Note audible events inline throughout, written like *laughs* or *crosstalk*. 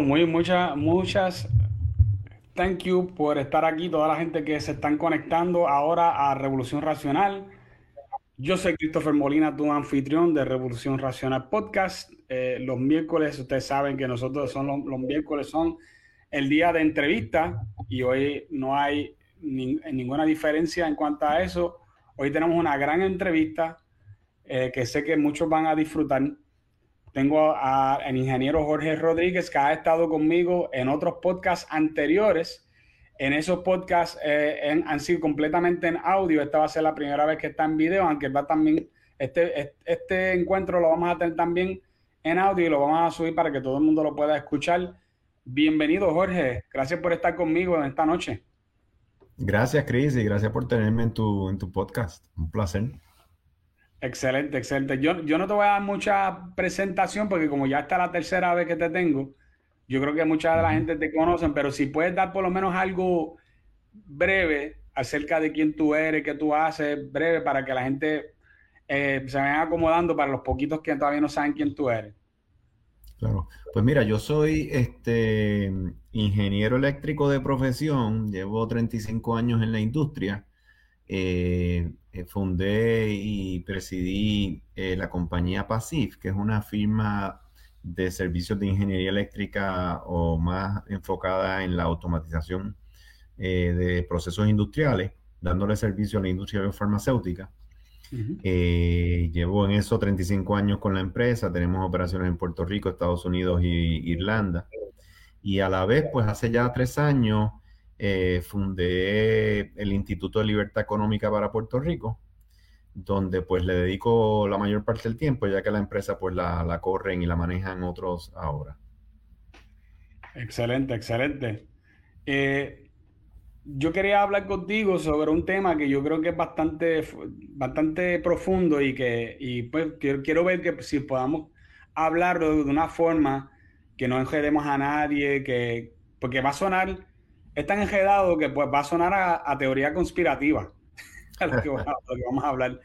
muy, muchas, muchas thank you por estar aquí, toda la gente que se están conectando ahora a Revolución Racional. Yo soy Christopher Molina, tu anfitrión de Revolución Racional Podcast. Eh, los miércoles, ustedes saben que nosotros son los, miércoles son el día de entrevista y hoy no hay ninguna diferencia en cuanto a eso. Hoy tenemos una gran entrevista eh, que sé que muchos van a disfrutar. Tengo al ingeniero Jorge Rodríguez que ha estado conmigo en otros podcasts anteriores. En esos podcasts eh, han sido completamente en audio. Esta va a ser la primera vez que está en video, aunque va también, este, este encuentro lo vamos a tener también en audio y lo vamos a subir para que todo el mundo lo pueda escuchar. Bienvenido, Jorge. Gracias por estar conmigo en esta noche. Gracias, Chris, y gracias por tenerme en tu, en tu podcast. Un placer. Excelente, excelente. Yo, yo no te voy a dar mucha presentación porque como ya está la tercera vez que te tengo, yo creo que mucha de la gente te conocen, pero si puedes dar por lo menos algo breve acerca de quién tú eres, qué tú haces, breve, para que la gente eh, se vaya acomodando para los poquitos que todavía no saben quién tú eres. Claro, pues mira, yo soy este ingeniero eléctrico de profesión, llevo 35 años en la industria. Eh, eh, fundé y presidí eh, la compañía PASIF, que es una firma de servicios de ingeniería eléctrica o más enfocada en la automatización de procesos industriales, dándole servicio a la industria biofarmacéutica. llevo en eso 35 años con la empresa, tenemos operaciones en Puerto Rico, Estados Unidos y Irlanda. Y a la vez, pues hace ya tres años, eh, fundé el Instituto de Libertad Económica para Puerto Rico, donde pues le dedico la mayor parte del tiempo, ya que la empresa pues la, corren y la manejan otros ahora. Excelente, excelente. Eh, yo quería hablar contigo sobre un tema que yo creo que es bastante, bastante profundo y que y pues quiero, quiero ver que si podamos hablarlo de una forma que no enjedemos a nadie, que, porque va a sonar es tan enredado que pues, va a sonar a, teoría conspirativa, *laughs* lo, que, vamos a hablar.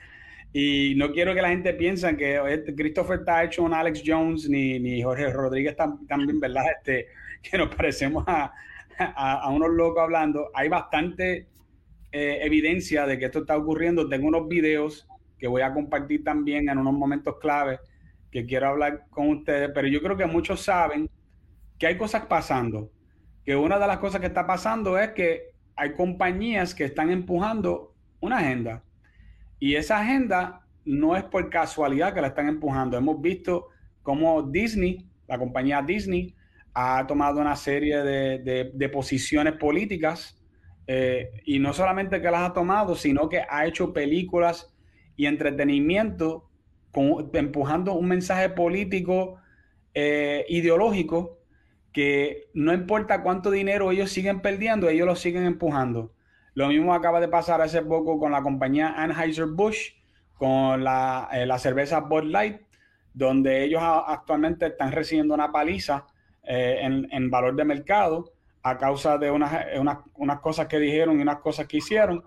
Y no quiero que la gente piense que este, Christopher está hecho un Alex Jones ni, ni Jorge Rodríguez también, ¿verdad? Este, que nos parecemos a, a, unos locos hablando. Hay bastante eh, evidencia de que esto está ocurriendo. Tengo unos videos que voy a compartir también en unos momentos clave que quiero hablar con ustedes, pero yo creo que muchos saben que hay cosas pasando que una de las cosas que está pasando es que hay compañías que están empujando una agenda. Y esa agenda no es por casualidad que la están empujando. Hemos visto cómo Disney, la compañía Disney, ha tomado una serie de, posiciones políticas eh, y no solamente que las ha tomado, sino que ha hecho películas y entretenimiento empujando un mensaje político eh, ideológico que no importa cuánto dinero ellos siguen perdiendo, ellos lo siguen empujando. Lo mismo acaba de pasar hace poco con la compañía Anheuser-Busch, con la, eh, cerveza Bud Light, donde ellos actualmente están recibiendo una paliza eh, en, valor de mercado a causa de unas, eh, unas, cosas que dijeron y unas cosas que hicieron,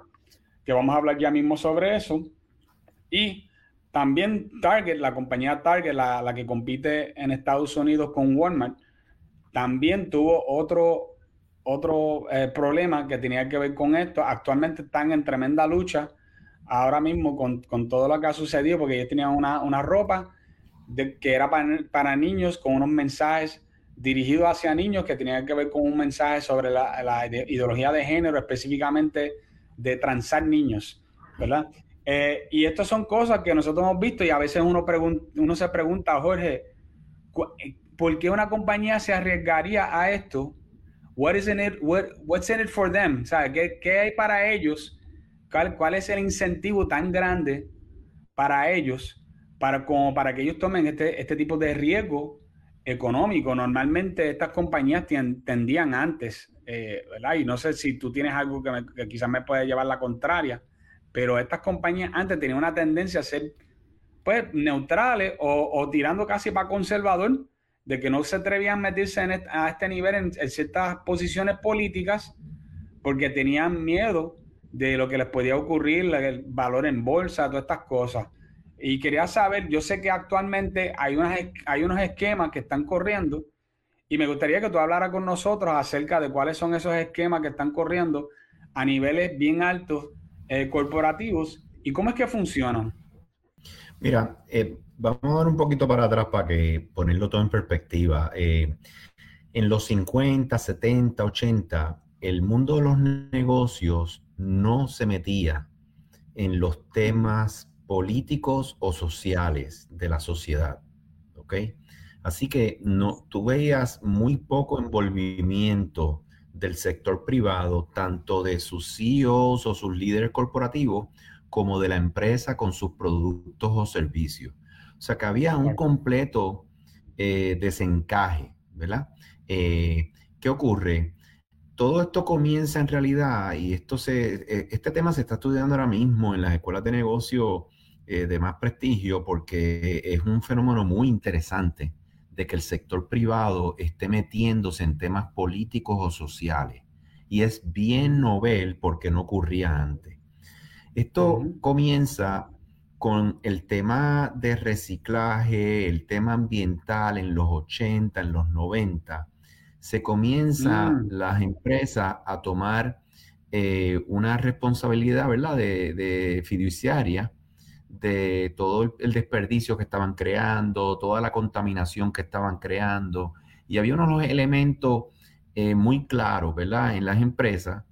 que vamos a hablar ya mismo sobre eso. Y también Target, la compañía Target, la, la que compite en Estados Unidos con Walmart, también tuvo otro, otro eh, problema que tenía que ver con esto. Actualmente están en tremenda lucha ahora mismo con, todo lo que ha sucedido, porque ellos tenían una, ropa de, que era para, niños con unos mensajes dirigidos hacia niños que tenían que ver con un mensaje sobre la, ideología de género, específicamente de transar niños, ¿verdad? Eh, y estas son cosas que nosotros hemos visto y a veces uno, uno se pregunta, Jorge, ¿por qué una compañía se arriesgaría a esto? What is in it, what's in it for them? ¿qué, hay para ellos? ¿Cuál, es el incentivo tan grande para ellos para, como para que ellos tomen este, este tipo de riesgo económico? Normalmente estas compañías tendían antes, eh. Y no sé si tú tienes algo que, quizás me puede llevar la contraria, pero estas compañías antes tenían una tendencia a ser pues neutrales o tirando casi para conservador de que no se atrevían a meterse a este nivel en, ciertas posiciones políticas porque tenían miedo de lo que les podía ocurrir, el valor en bolsa, todas estas cosas. Y quería saber, yo sé que actualmente hay, unos esquemas que están corriendo Y me gustaría que tú hablaras con nosotros acerca de cuáles son esos esquemas que están corriendo a niveles bien altos eh, corporativos y cómo es que funcionan. Mira, eh, vamos a dar un poquito para atrás para que ponerlo todo en perspectiva. Eh, en los 50, 70, 80, el mundo de los negocios no se metía en los temas políticos o sociales de la sociedad. ¿Ok? Así que no, tú veías muy poco envolvimiento del sector privado, tanto de sus CEOs o sus líderes corporativos, como de la empresa con sus productos o servicios. O sea que había un completo eh, desencaje, ¿verdad? Eh, ¿Qué ocurre? Todo esto comienza en realidad, y esto se, eh, este tema se está estudiando ahora mismo en las escuelas de negocio de más prestigio porque es un fenómeno muy interesante de que el sector privado esté metiéndose en temas políticos o sociales. Y es bien novel porque no ocurría antes. Esto comienza con el tema de reciclaje, el tema ambiental en los 80, en los 90. Se comienzan mm. las empresas a tomar eh, una responsabilidad, ¿verdad?, de, fiduciaria de todo el, desperdicio que estaban creando, toda la contaminación que estaban creando. Y había unos elementos eh, muy claros, ¿verdad?, en las empresas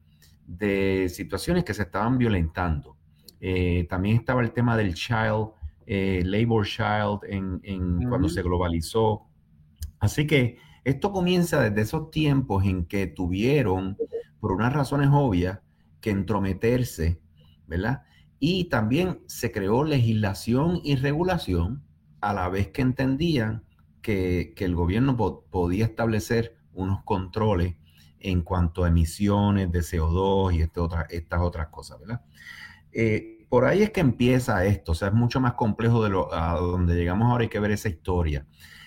de situaciones que se estaban violentando. Eh, también estaba el tema del child, eh, labor child, en, cuando se globalizó. Así que esto comienza desde esos tiempos en que tuvieron, por unas razones obvias, que entrometerse, ¿verdad? Y también se creó legislación y regulación a la vez que entendían que, el gobierno podía establecer unos controles en cuanto a emisiones de CO2 y este estas otras cosas, ¿verdad? Eh, por ahí es que empieza esto, o sea, es mucho más complejo de lo, a donde llegamos ahora, hay que ver esa historia.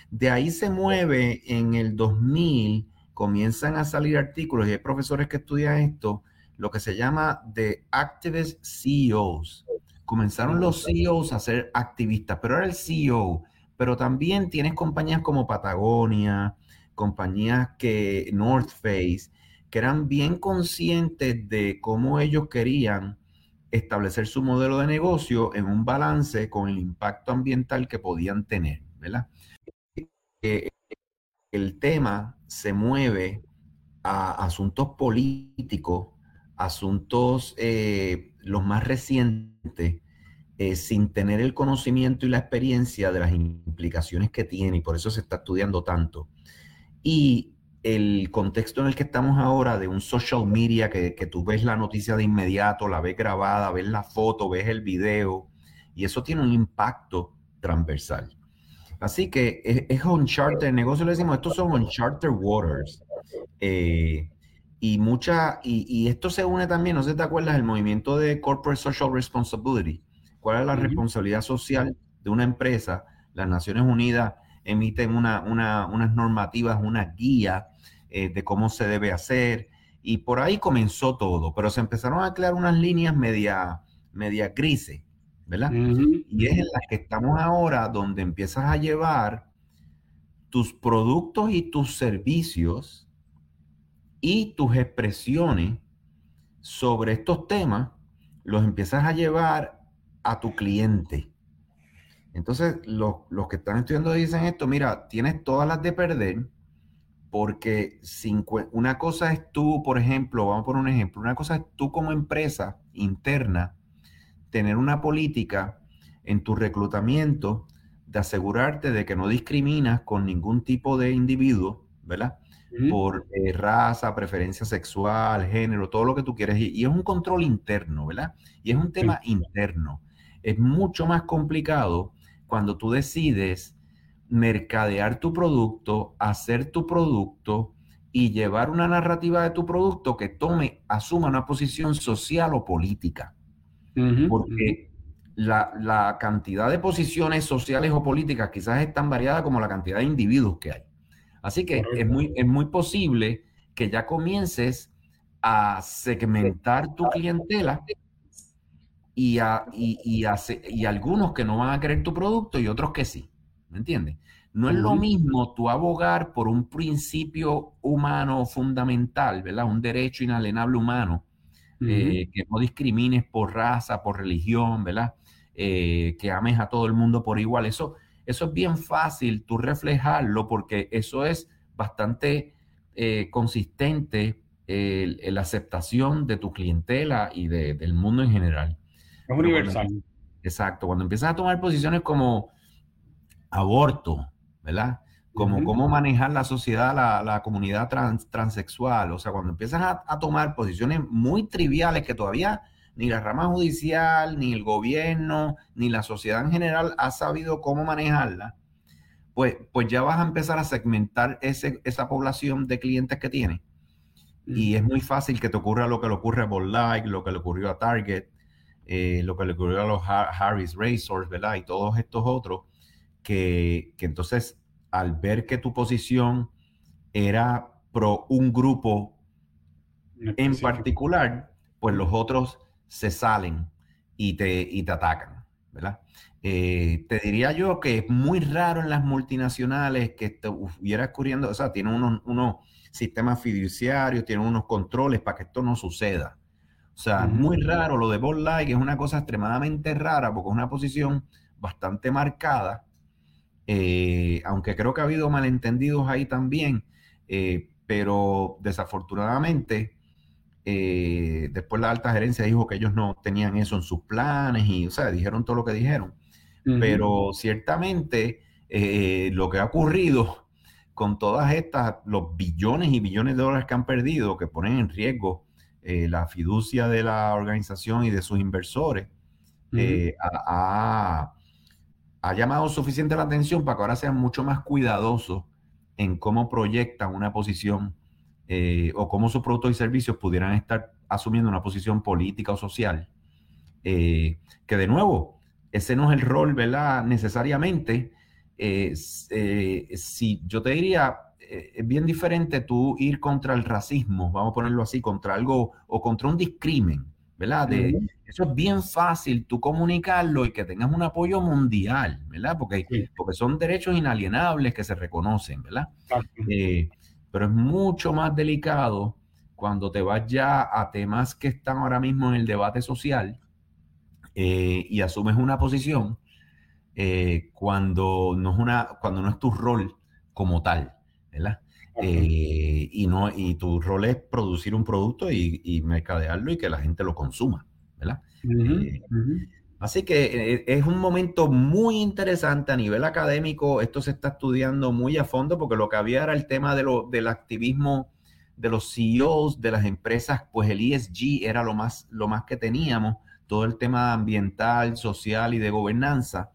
De ahí se mueve en el 2000, comienzan a salir artículos y hay profesores que estudian esto, lo que se llama de activist CEOs. Comenzaron los CEOs a ser activistas, pero era el CEO, pero también tienes compañías como Patagonia, compañías que North Face, que eran bien conscientes de cómo ellos querían establecer su modelo de negocio en un balance con el impacto ambiental que podían tener, ¿verdad? El tema se mueve a asuntos políticos, asuntos eh, los más recientes, eh, sin tener el conocimiento y la experiencia de las implicaciones que tiene, y por eso se está estudiando tanto. Y el contexto en el que estamos ahora de un social media, que, tú ves la noticia de inmediato, la ves grabada, ves la foto, ves el video, y eso tiene un impacto transversal. Así que es, es uncharted, negocio le decimos, estos son uncharted waters. Eh, y mucha, y, esto se une también, no sé si te acuerdas, el movimiento de Corporate Social Responsibility. ¿Cuál es la responsabilidad social de una empresa? Las Naciones Unidas emiten una, unas normativas, una guía eh, de cómo se debe hacer. Y por ahí comenzó todo, pero se empezaron a crear unas líneas media, media grises, ¿verdad? Y es en las que estamos ahora, donde empiezas a llevar tus productos y tus servicios y tus expresiones sobre estos temas, los empiezas a llevar a tu cliente. Entonces, los, que están estudiando dicen esto, mira, tienes todas las de perder, porque una cosa es tú, por ejemplo, vamos por un ejemplo, una cosa es tú como empresa interna, tener una política en tu reclutamiento de asegurarte de que no discriminas con ningún tipo de individuo, ¿verdad? Por eh, raza, preferencia sexual, género, todo lo que tú quieres. Y, es un control interno, ¿verdad? Y es un tema interno. Es mucho más complicado cuando tú decides mercadear tu producto, hacer tu producto y llevar una narrativa de tu producto que tome, asuma una posición social o política. Porque la, cantidad de posiciones sociales o políticas quizás es tan variada como la cantidad de individuos que hay. Así que es muy, es muy posible que ya comiences a segmentar tu clientela y, a, y, y, y, algunos que no van a querer tu producto y otros que sí. ¿Me entiendes? No es lo mismo tu abogar por un principio humano fundamental, ¿verdad? Un derecho inalienable humano, eh, que no discrimines por raza, por religión, ¿verdad? Eh, que ames a todo el mundo por igual. Eso, eso es bien fácil tú reflejarlo porque eso es bastante eh, consistente en la aceptación de tu clientela y del mundo en general. Es universal. exacto. Cuando empiezas a tomar posiciones como aborto, ¿verdad? Como cómo manejar la sociedad, la, comunidad trans, transexual. O sea, cuando empiezas a, tomar posiciones muy triviales que todavía ni la rama judicial, ni el gobierno, ni la sociedad en general ha sabido cómo manejarla, pues, pues ya vas a empezar a segmentar ese, esa población de clientes que tienes. Y es muy fácil que te ocurra lo que le ocurre a Like, lo que le ocurrió a Target, eh, lo que le ocurrió a los Harris Racers, ¿verdad? Y todos estos otros, que, entonces al ver que tu posición era pro un grupo en particular, pues los otros se salen y te, y te atacan, ¿verdad? Eh, te diría yo que es muy raro en las multinacionales que estuviera ocurriendo, o sea, tienen unos, unos sistemas fiduciarios, tienen unos controles para que esto no suceda. O sea, es muy raro lo de Ball Light, es una cosa extremadamente rara porque es una posición bastante marcada eh, aunque creo que ha habido malentendidos ahí también, eh, pero desafortunadamente eh, después la alta gerencia dijo que ellos no tenían eso en sus planes y, o sea, dijeron todo lo que dijeron. Pero ciertamente lo que ha ocurrido con todas estas, los billones y billones de dólares que han perdido, que ponen en riesgo la fiducia de la organización y de sus inversores, ha ha llamado suficiente la atención para que ahora sean mucho más cuidadosos en cómo proyectan una posición eh, o cómo sus productos y servicios pudieran estar asumiendo una posición política o social. Eh, que de nuevo, ese no es el rol, ¿verdad? Necesariamente. Eh, si yo te diría, es bien diferente tú ir contra el racismo, vamos a ponerlo así, contra algo o contra un discrimen, ¿verdad? Eso es bien fácil tú comunicarlo y que tengas un apoyo mundial, ¿verdad? Porque, porque son derechos inalienables que se reconocen, ¿verdad? Eh, pero es mucho más delicado cuando te vas ya a temas que están ahora mismo en el debate social eh, y asumes una posición eh, cuando, no es una, cuando no es tu rol como tal, ¿verdad? Eh, y, no, y tu rol es producir un producto y, mercadearlo y que la gente lo consuma, ¿verdad? Eh, así que eh, es un momento muy interesante a nivel académico. Esto se está estudiando muy a fondo porque lo que había era el tema de lo, del activismo de los CEOs de las empresas, pues el ESG era lo más, lo más que teníamos, todo el tema ambiental, social y de gobernanza,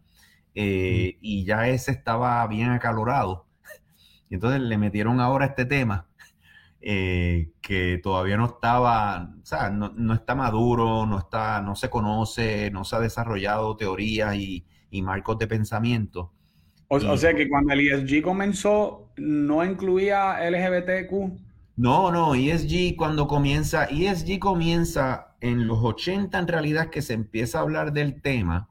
y ya ese estaba bien acalorado. Y entonces le metieron ahora este tema eh, que todavía no estaba, o sea, no, está maduro, no, está, no se conoce, no se ha desarrollado teorías y, marcos de pensamiento. O, sea que cuando el ESG comenzó, no incluía LGBTQ. No, no, ESG cuando comienza, ESG comienza en los 80 en realidad que se empieza a hablar del tema,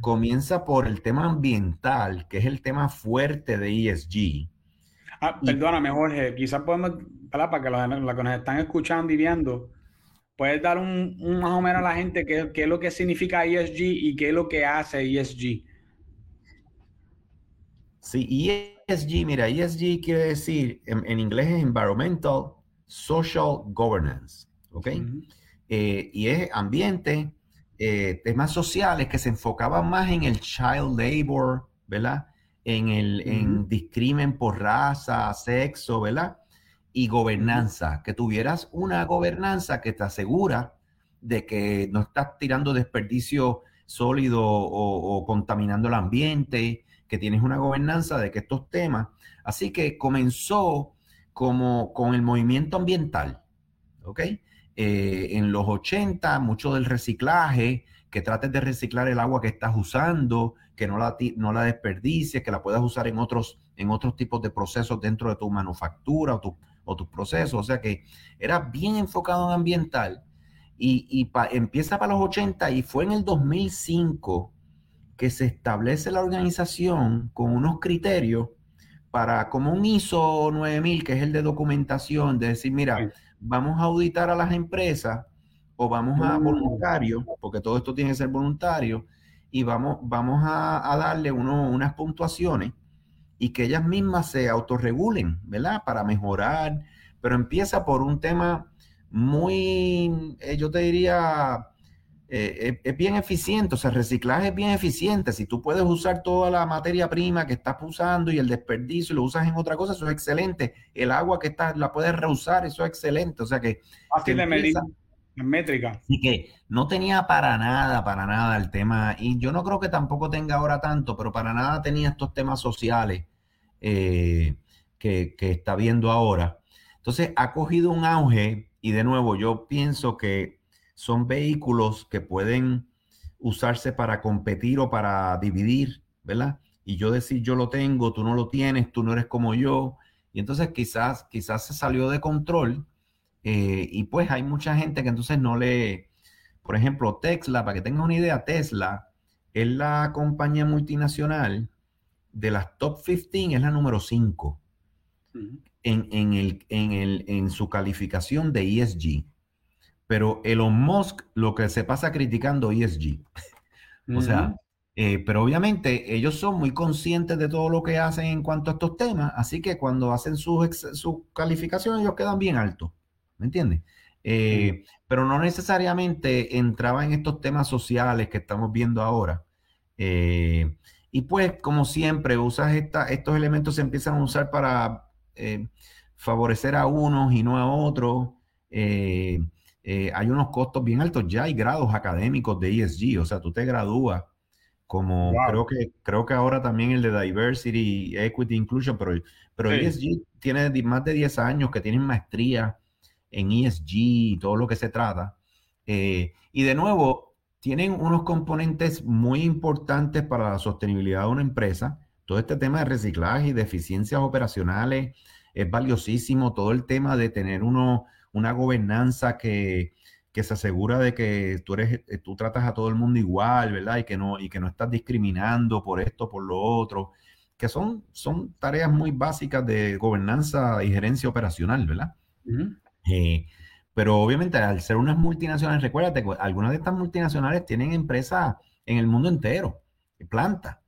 comienza por el tema ambiental, que es el tema fuerte de ESG. Ah, perdóname, Jorge, quizás podemos, para que los, que nos están escuchando y viendo, puedes dar un, más o menos a la gente qué, qué, es lo que significa ESG y qué es lo que hace ESG. Sí, ESG, mira, ESG quiere decir, en, inglés es Environmental Social Governance, ¿ok? Eh, y es ambiente, eh, temas sociales que se enfocaban más en el child labor, ¿verdad? En el discrimen por raza, sexo, ¿verdad? Y gobernanza, que tuvieras una gobernanza que te asegura de que no estás tirando desperdicio sólido o, contaminando el ambiente, que tienes una gobernanza de que estos temas. Así que comenzó como con el movimiento ambiental, ¿ok? Eh, en los 80, mucho del reciclaje, que trates de reciclar el agua que estás usando, que no la, no la desperdicies, que la puedas usar en otros, en otros tipos de procesos dentro de tu manufactura o, tu, o tus procesos. O sea que era bien enfocado en ambiental y, empieza para los 80 y fue en el 2005 que se establece la organización con unos criterios para, como un ISO 9000, que es el de documentación, de decir, mira, vamos a auditar a las empresas o vamos a mm. voluntarios, porque todo esto tiene que ser voluntario, y vamos, vamos a, darle unas puntuaciones y que ellas mismas se autorregulen, ¿verdad? Para mejorar, pero empieza por un tema muy, eh, yo te diría, eh, es, bien eficiente, o sea, el reciclaje es bien eficiente. Si tú puedes usar toda la materia prima que estás usando y el desperdicio y lo usas en otra cosa, eso es excelente. El agua que estás, la puedes reusar, eso es excelente. O sea que... Fácil de medir en métrica. Así que no tenía para nada, para nada el tema, y yo no creo que tampoco tenga ahora tanto, pero para nada tenía estos temas sociales eh, que, que está viendo ahora. Entonces ha cogido un auge y de nuevo yo pienso que son vehículos que pueden usarse para competir o para dividir, ¿verdad? Y yo decir, yo lo tengo, tú no lo tienes, tú no eres como yo. Y entonces quizás, quizás se salió de control eh, y pues hay mucha gente que entonces no le, por ejemplo, Tesla, para que tengan una idea, Tesla es la compañía multinacional de las top 15, es la número 5 en, el, en, el, en su calificación de ESG pero Elon Musk lo que se pasa criticando ESG. *laughs* o sea, eh, pero obviamente ellos son muy conscientes de todo lo que hacen en cuanto a estos temas, así que cuando hacen sus su calificaciones ellos quedan bien altos, ¿me entiendes? Eh, pero no necesariamente entraba en estos temas sociales que estamos viendo ahora. Eh, y pues, como siempre, usas esta, estos elementos se empiezan a usar para favorecer a unos y no a otros. Eh, hay unos costos bien altos. Ya hay grados académicos de ESG, o sea, tú te gradúas como creo que creo que ahora también el de Diversity, Equity, Inclusion, pero, pero ESG tiene más de 10 años que tienen maestría en ESG y todo lo que se trata. Eh, y de nuevo, tienen unos componentes muy importantes para la sostenibilidad de una empresa. Todo este tema de reciclaje y de eficiencias operacionales es valiosísimo. Todo el tema de tener uno, una gobernanza que, se asegura de que tú, eres, eh, tú tratas a todo el mundo igual, ¿verdad? Y que no, y que no estás discriminando por esto, por lo otro, que son, son tareas muy básicas de gobernanza y gerencia operacional, ¿verdad? Eh, pero obviamente al ser unas multinacionales, recuérdate, algunas de estas multinacionales tienen empresas en el mundo entero, plantas.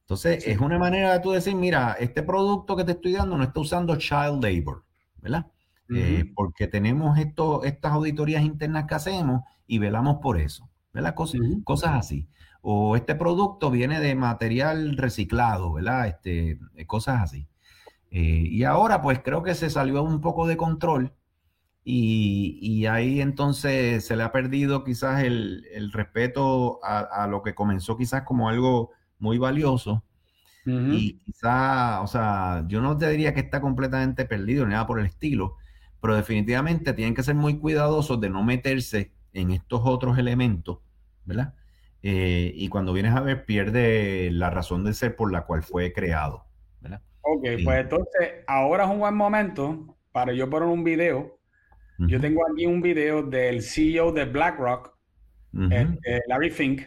Entonces, es una manera de tú decir, mira, este producto que te estoy dando no está usando child labor, ¿verdad? Eh, porque tenemos esto, estas auditorías internas que hacemos y velamos por eso, ¿verdad? Cosas, cosas así. O este producto viene de material reciclado, ¿verdad? Este, eh, cosas así. Eh, y ahora pues creo que se salió un poco de control y, ahí entonces se le ha perdido quizás el, respeto a, lo que comenzó quizás como algo muy valioso. Y quizás, o sea, yo no te diría que está completamente perdido ni nada por el estilo, pero definitivamente tienen que ser muy cuidadosos de no meterse en estos otros elementos, ¿verdad? Eh, y cuando vienes a ver, pierde la razón de ser por la cual fue creado, ¿verdad? Ok, pues entonces ahora es un buen momento para yo poner un video. Yo tengo aquí un video del CEO de BlackRock, este, Larry Fink.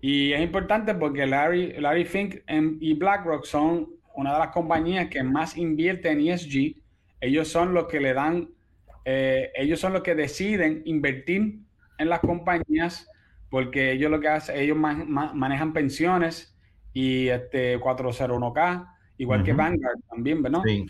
Y es importante porque Larry, Larry Fink y BlackRock son una de las compañías que más invierte en ESG ellos son los que le dan, eh, ellos son los que deciden invertir en las compañías porque ellos lo que hacen, ellos manejan pensiones y este 401k, igual que Vanguard también, ¿verdad? Sí.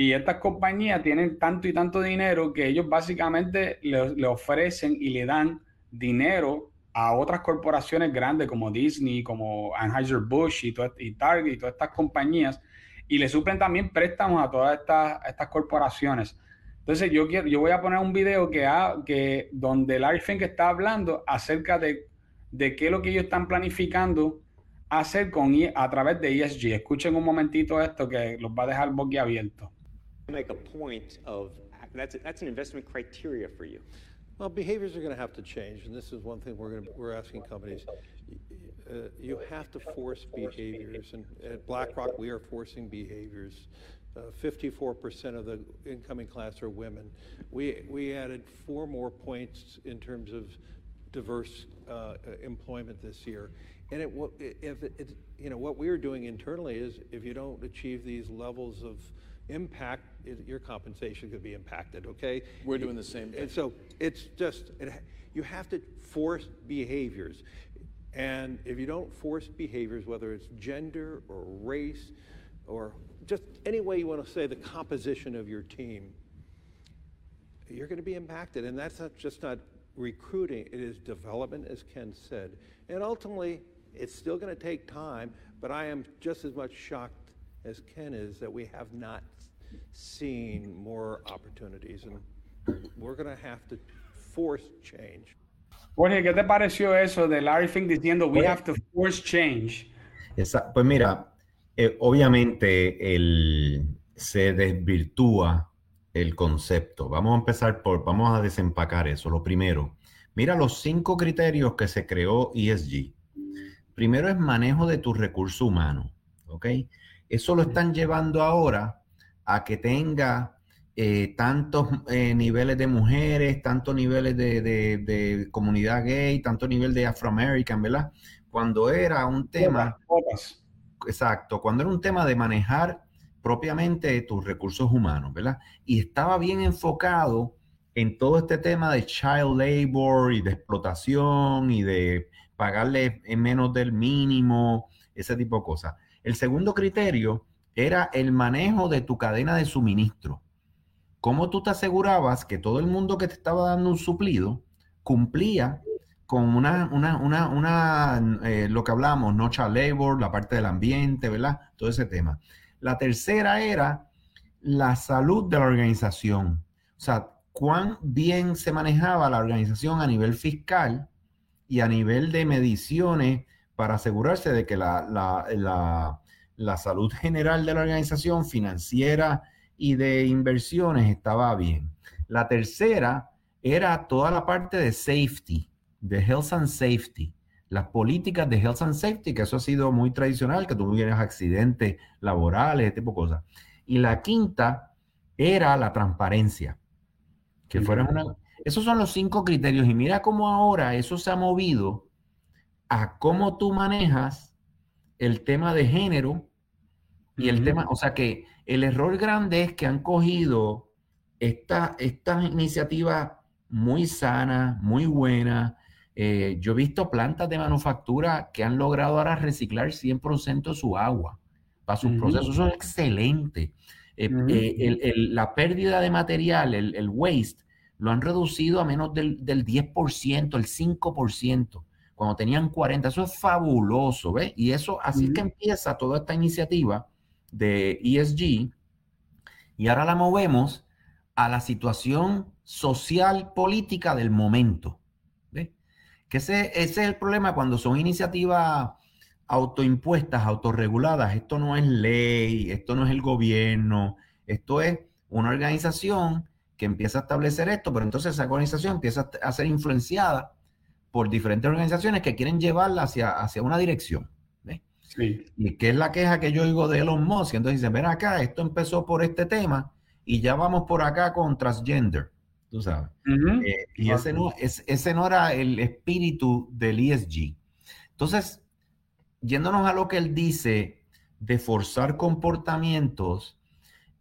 Y estas compañías tienen tanto y tanto dinero que ellos básicamente le, ofrecen y le dan dinero a otras corporaciones grandes como Disney, como Anheuser-Busch y, Target y todas estas compañías y le suplen también préstamos a todas estas, estas corporaciones. Entonces yo quiero, yo voy a poner un video que, ha, que donde Larry Fink está hablando acerca de, de qué es lo que ellos están planificando hacer con a través de ESG. Escuchen un momentito esto que los va a dejar boquiabierto. Make a point of that's that's an investment criteria for you. Well, behaviors are going to have to change, and this is one thing we're going to, we're asking companies. Uh, you have to force behaviors, and at BlackRock we are forcing behaviors. 54% uh, of the incoming class are women. We we added four more points in terms of diverse uh, employment this year. And it, if it, it, you know, what we're doing internally is if you don't achieve these levels of impact, your compensation could be impacted, okay? We're doing the same thing. And so it's just, it, you have to force behaviors. And if you don't force behaviors, whether it's gender or race or just any way you want to say the composition of your team, you're going to be impacted. And that's not just not recruiting, it is development, as Ken said. And ultimately, it's still going to take time, but I am just as much shocked as Ken is that we have not seen more opportunities. And we're going to have to force change. Jorge, ¿qué te pareció eso de Larry Fink diciendo we have to force change? Esa, pues mira, eh, obviamente el, se desvirtúa el concepto. Vamos a empezar por, vamos a desempacar eso. Lo primero, mira los cinco criterios que se creó ESG. Primero es manejo de tu recurso humano, ¿ok? Eso lo están llevando ahora a que tenga eh, tantos eh, niveles de mujeres, tantos niveles de, de, comunidad gay, tanto nivel de afroamerican, ¿verdad? Cuando era un tema... Exacto, cuando era un tema de manejar propiamente tus recursos humanos, ¿verdad? Y estaba bien enfocado en todo este tema de child labor y de explotación y de pagarle en menos del mínimo, ese tipo de cosas. El segundo criterio era el manejo de tu cadena de suministro. ¿Cómo tú te asegurabas que todo el mundo que te estaba dando un suplido cumplía con una, una, una, una eh, lo que hablamos, no child labor, la parte del ambiente, ¿verdad? Todo ese tema. La tercera era la salud de la organización. O sea, cuán bien se manejaba la organización a nivel fiscal y a nivel de mediciones para asegurarse de que la, la, la, salud general de la organización financiera y de inversiones estaba bien. La tercera era toda la parte de safety, de health and safety las políticas de health and safety, que eso ha sido muy tradicional, que tú tuvieras accidentes laborales, ese tipo de cosas. Y la quinta era la transparencia, que fuera una... Esos son los cinco criterios y mira cómo ahora eso se ha movido a cómo tú manejas el tema de género y el tema, o sea que el error grande es que han cogido esta, estas iniciativas muy sanas, muy buenas, eh, yo he visto plantas de manufactura que han logrado ahora reciclar 100% su agua para sus procesos. Eso es excelente. Eh, eh, la pérdida de material, el, waste, lo han reducido a menos del, 10%, el 5%, cuando tenían 40%. Eso es fabuloso, ¿ves? Y eso, así es que empieza toda esta iniciativa de ESG. Y ahora la movemos a la situación social política del momento. Que ese, es el problema cuando son iniciativas autoimpuestas, autorreguladas. Esto no es ley, esto no es el gobierno, esto es una organización que empieza a establecer esto, pero entonces esa organización empieza a ser influenciada por diferentes organizaciones que quieren llevarla hacia, hacia una dirección. Sí. Y que es la queja que yo oigo de Elon Musk. Entonces dicen, ven acá, esto empezó por este tema y ya vamos por acá con transgender tú sabes. Eh, y ese no, ese no era el espíritu del ESG. Entonces, yéndonos a lo que él dice de forzar comportamientos,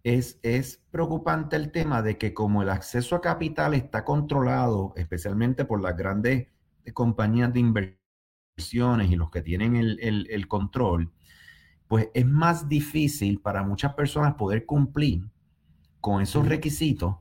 es, es preocupante el tema de que como el acceso a capital está controlado, especialmente por las grandes compañías de inversiones y los que tienen el, control, pues es más difícil para muchas personas poder cumplir con esos requisitos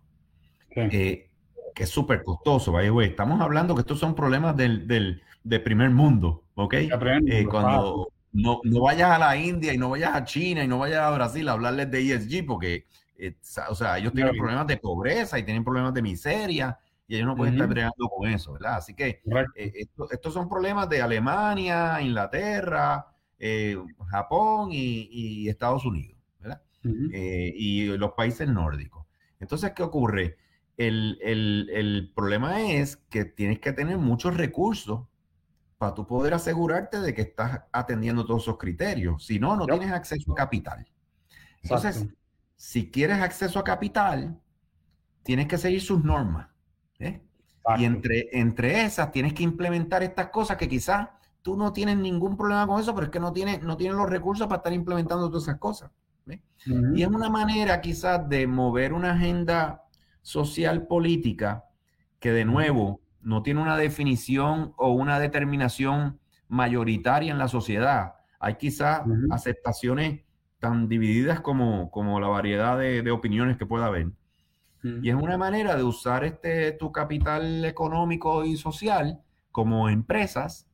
eh, que es súper costoso, vaya, güey. Estamos hablando que estos son problemas del, del, primer mundo, ¿ok? Eh, cuando no, no, vayas a la India y no vayas a China y no vayas a Brasil a hablarles de ESG, porque, eh, o sea, ellos tienen problemas de pobreza y tienen problemas de miseria y ellos no pueden estar bregando con eso, ¿verdad? Así que estos son problemas de Alemania, Inglaterra, Japón y, Estados Unidos, ¿verdad? y los países nórdicos. Entonces, ¿qué ocurre? El, problema es que tienes que tener muchos recursos para tú poder asegurarte de que estás atendiendo todos esos criterios. Si no, no tienes acceso a capital. Entonces, si quieres acceso a capital, tienes que seguir sus normas. ¿Eh? Y entre, entre esas tienes que implementar estas cosas que quizás tú no tienes ningún problema con eso, pero es que no tienes, no tienes los recursos para estar implementando todas esas cosas. Y es una manera quizás de mover una agenda social política que de nuevo no tiene una definición o una determinación mayoritaria en la sociedad. Hay quizás aceptaciones tan divididas como, como la variedad de, opiniones que pueda haber. Y es una manera de usar este, tu capital económico y social como empresas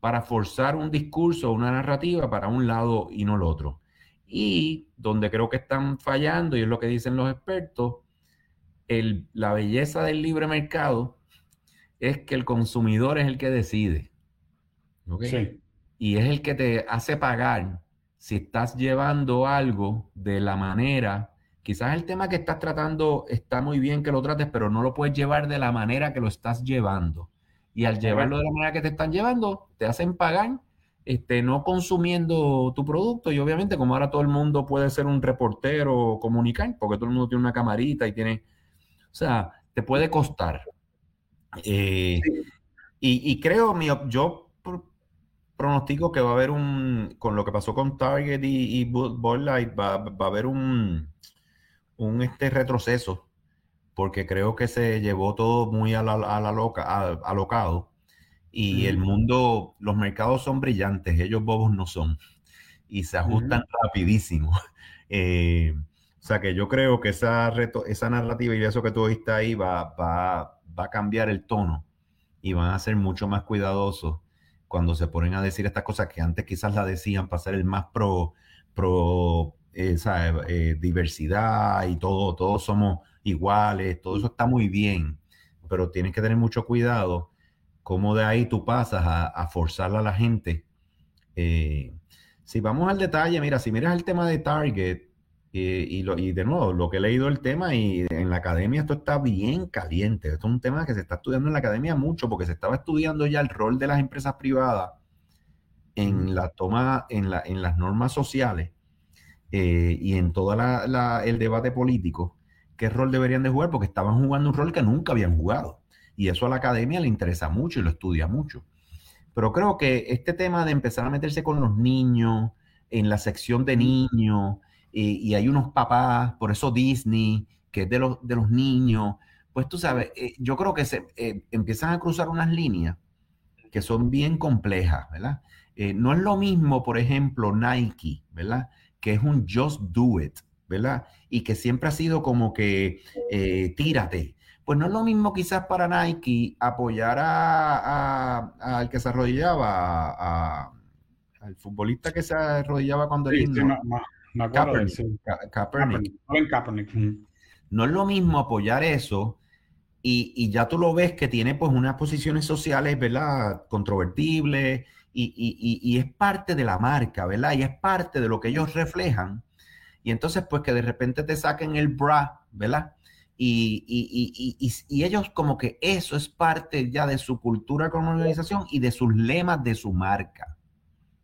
para forzar un discurso, una narrativa para un lado y no el otro. Y donde creo que están fallando, y es lo que dicen los expertos, el, la belleza del libre mercado es que el consumidor es el que decide. Y es el que te hace pagar si estás llevando algo de la manera, quizás el tema que estás tratando está muy bien que lo trates, pero no lo puedes llevar de la manera que lo estás llevando. Y al llevarlo de la manera que te están llevando, te hacen pagar este, no consumiendo tu producto y obviamente como ahora todo el mundo puede ser un reportero o comunicar, porque todo el mundo tiene una camarita y tiene, o sea, te puede costar. Eh, y, creo, mi, yo pronostico que va a haber un, con lo que pasó con Target y, y Light, va, va, a haber un, un este retroceso, porque creo que se llevó todo muy a la, a la loca, alocado. Y el mundo, los mercados son brillantes, ellos bobos no son. Y se ajustan rapidísimo. *laughs* Eh, o sea que yo creo que esa, reto, esa narrativa y eso que tú viste ahí va, va, va a cambiar el tono y van a ser mucho más cuidadosos cuando se ponen a decir estas cosas que antes quizás la decían para ser el más pro, pro esa, eh, diversidad y todo, todos somos iguales, todo eso está muy bien, pero tienes que tener mucho cuidado cómo de ahí tú pasas a, a forzarla a la gente. Eh, si vamos al detalle, mira, si miras el tema de Target, y, lo, y, de nuevo, lo que he leído el tema y en la academia esto está bien caliente. Esto es un tema que se está estudiando en la academia mucho porque se estaba estudiando ya el rol de las empresas privadas en la toma, en, la, en las normas sociales eh, y en todo el debate político. ¿Qué rol deberían de jugar? Porque estaban jugando un rol que nunca habían jugado. Y eso a la academia le interesa mucho y lo estudia mucho. Pero creo que este tema de empezar a meterse con los niños, en la sección de niños, y, hay unos papás, por eso Disney, que es de los, de los niños, pues tú sabes, eh, yo creo que se eh, empiezan a cruzar unas líneas que son bien complejas, ¿verdad? Eh, no es lo mismo, por ejemplo, Nike, ¿verdad? Que es un just do it, ¿verdad? Y que siempre ha sido como que tírate. Pues no es lo mismo quizás para Nike apoyar al que se arrodillaba, al futbolista que se arrodillaba cuando sí, no, es lo mismo apoyar eso y, ya tú lo ves que tiene pues unas posiciones sociales, ¿verdad? Controvertibles y, es parte de la marca, ¿verdad? Y es parte de lo que ellos reflejan. Y entonces pues que de repente te saquen el bra, ¿verdad? Y, y, ellos como que eso es parte ya de su cultura como organización y de sus lemas de su marca,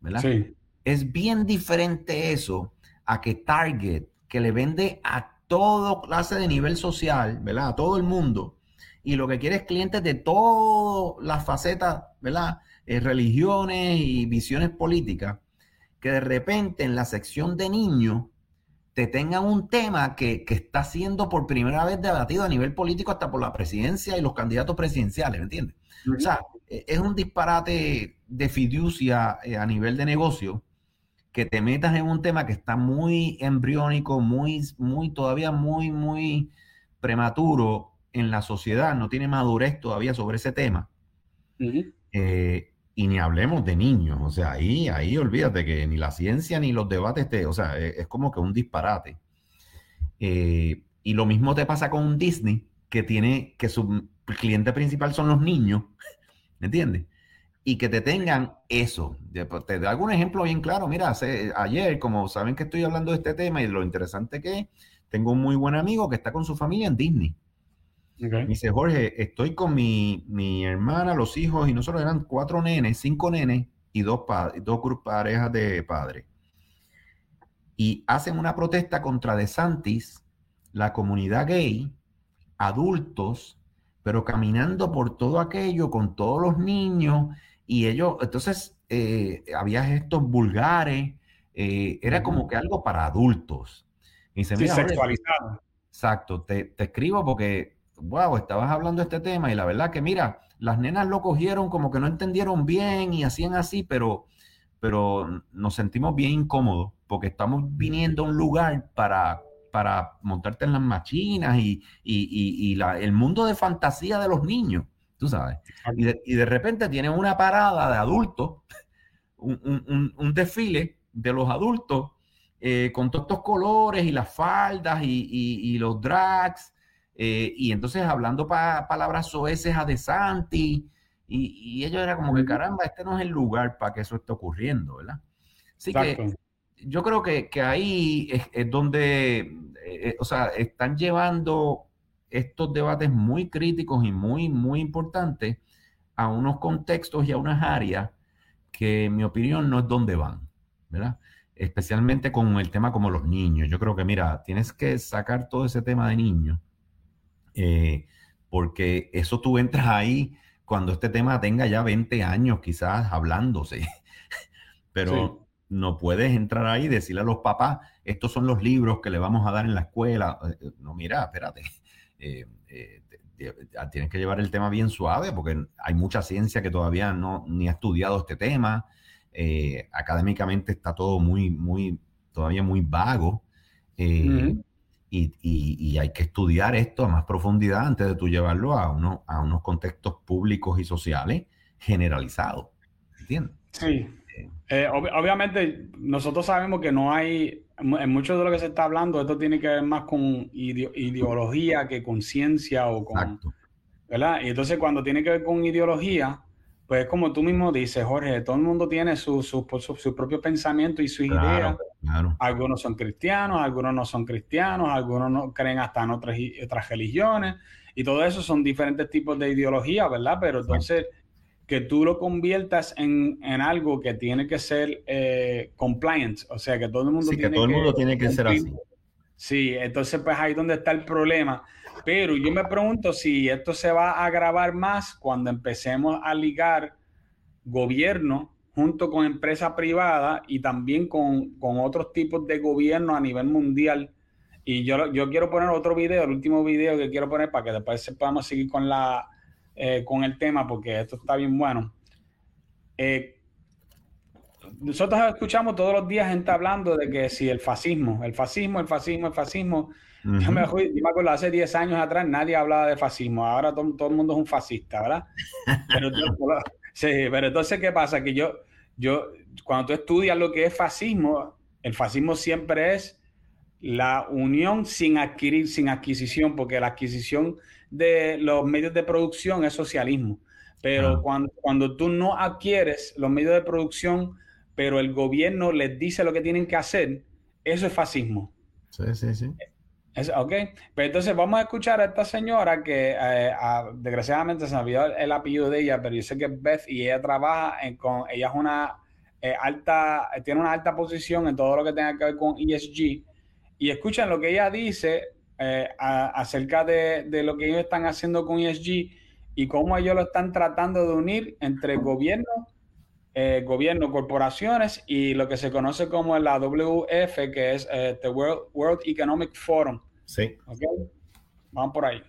¿verdad? Sí. Es bien diferente eso a que Target, que le vende a todo clase de nivel social, ¿verdad? A todo el mundo. Y lo que quiere es clientes de todas las facetas, ¿verdad? Eh, religiones y visiones políticas, que de repente en la sección de niños te tengan un tema que, está siendo por primera vez debatido a nivel político hasta por la presidencia y los candidatos presidenciales, ¿me entiendes? O sea, e, es un disparate de fiducia eh, a nivel de negocio que te metas en un tema que está muy embriónico, muy, muy, todavía muy, muy prematuro en la sociedad, no tiene madurez todavía sobre ese tema. Eh, y ni hablemos de niños, o sea, ahí, ahí olvídate que ni la ciencia ni los debates, te, o sea, es, como que un disparate. Eh, y lo mismo te pasa con un Disney, que tiene, que su cliente principal son los niños, ¿me entiendes? y que te tengan eso. Pues, te doy algún ejemplo bien claro. Mira, ayer, como saben que estoy hablando de este tema y lo interesante que es, tengo un muy buen amigo que está con su familia en Disney. Me dice, Jorge, estoy con mi, mi, hermana, los hijos, y nosotros eran cuatro nenes, cinco nenes y dos, dos parejas de padres. Y hacen una protesta contra DeSantis, la comunidad gay, adultos, pero caminando por todo aquello con todos los niños y ellos, entonces eh, había gestos vulgares, eh, era como que algo para adultos. Y se sí, sexualizado. Exacto, te, te, escribo porque, wow, estabas hablando de este tema y la verdad que mira, las nenas lo cogieron como que no entendieron bien y hacían así, pero, pero nos sentimos bien incómodos porque estamos viniendo a un lugar para, para montarte en las machinas y, y, y, la, el mundo de fantasía de los niños, tú sabes. Y de, y de repente tienen una parada de adultos, un, un, un desfile de los adultos eh, con todos estos colores y las faldas y, los drags, eh, y entonces hablando palabras soeces a De Santi, y, ellos era como que caramba, este no es el lugar para que eso esté ocurriendo, ¿verdad? Así que yo creo que, ahí es, donde, eh, o sea, están llevando estos debates muy críticos y muy, muy importantes a unos contextos y a unas áreas que en mi opinión no es donde van, ¿verdad? especialmente con el tema como los niños. Yo creo que, mira, tienes que sacar todo ese tema de niños, eh, porque eso tú entras ahí cuando este tema tenga ya 20 años quizás hablándose, *laughs* pero no puedes entrar ahí y decirle a los papás, estos son los libros que le vamos a dar en la escuela. Eh, no, mira, espérate. *laughs* Eh, tienes que llevar el tema bien suave porque hay mucha ciencia que todavía no ni ha estudiado este tema. Eh, académicamente está todo muy, muy, todavía muy vago. Eh, y, hay que estudiar esto a más profundidad antes de tú llevarlo a, uno, a unos contextos públicos y sociales generalizados. ¿Entiendes? Sí. Eh, obviamente, nosotros sabemos que no hay, en mucho de lo que se está hablando, esto tiene que ver más con ideología que con ciencia o con... Exacto. ¿Verdad? Y entonces cuando tiene que ver con ideología, pues como tú mismo dices, Jorge, todo el mundo tiene su, su, su, propio pensamiento y sus ideas. Algunos son cristianos, algunos no son cristianos, algunos no creen hasta en otras, otras religiones. Y todo eso son diferentes tipos de ideología, ¿verdad? Pero entonces, que tú lo conviertas en, en algo que tiene que ser eh, compliant, o sea, que todo el mundo sí, tiene que todo el mundo tiene que ser así. Sí, entonces pues ahí es donde está el problema. Pero yo me pregunto si esto se va a agravar más cuando empecemos a ligar gobierno junto con empresa privada y también con, otros tipos de gobierno a nivel mundial. Y yo, yo quiero poner otro video, el último video que quiero poner para que después podamos seguir con, la, eh, con el tema, porque esto está bien bueno. Eh, nosotros escuchamos todos los días gente hablando de que si el fascismo, el fascismo, el fascismo, el fascismo, yo, me, acuerdo, hace 10 años atrás nadie hablaba de fascismo, ahora todo, todo el mundo es un fascista, ¿verdad? *laughs* Pero, sí, pero entonces, ¿qué pasa? Que yo, yo, cuando tú estudias lo que es fascismo, el fascismo siempre es la unión sin adquirir, sin adquisición, porque la adquisición de los medios de producción es socialismo. Pero cuando, cuando tú no adquieres los medios de producción, pero el gobierno les dice lo que tienen que hacer, eso es fascismo. Sí, sí, sí ok, pero pues entonces vamos a escuchar a esta señora que eh, desgraciadamente se me olvidó el, apellido de ella, pero yo sé que es Beth y ella trabaja en, con, ella es una eh, alta, tiene una alta posición en todo lo que tenga que ver con ESG y escuchen lo que ella dice eh, acerca de, lo que ellos están haciendo con ESG y cómo ellos lo están tratando de unir entre gobierno eh, gobierno, corporaciones y lo que se conoce como la WF, que es eh, the World Economic Forum. Sí. Okay. Vamos por ahí.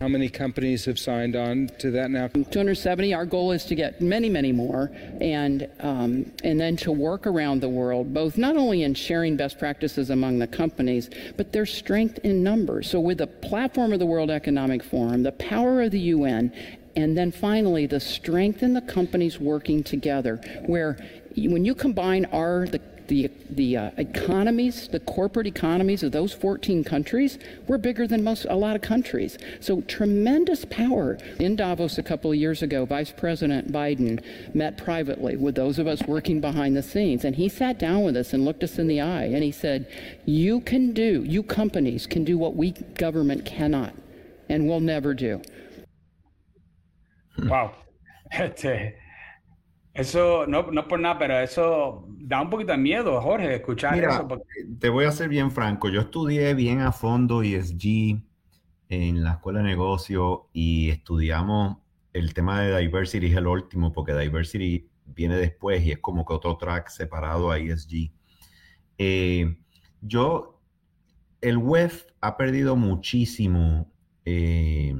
How many companies have signed on to that now? 270. Our goal is to get many, many more, and um, and then to work around the world, both not only in sharing best practices among the companies, but their strength in numbers. So, with the platform of the World Economic Forum, the power of the UN, and then finally, the strength in the companies working together, where when you combine our the the, the uh, economies, the corporate economies of those 14 countries, we're bigger than most a lot of countries. So tremendous power. In Davos a couple of years ago, Vice President Biden met privately with those of us working behind the scenes, and he sat down with us and looked us in the eye, and he said, "You can do, you companies can do what we government cannot, and will never do." Wow. *laughs* eso no, no por nada, pero eso da un poquito de miedo, Jorge, escuchar eso. Te voy a ser bien franco. Yo estudié bien a fondo ESG en la escuela de negocio y estudiamos el tema de diversity, es el último, porque diversity viene después y es como que otro track separado a ESG. Eh, yo, el web ha perdido muchísimo eh,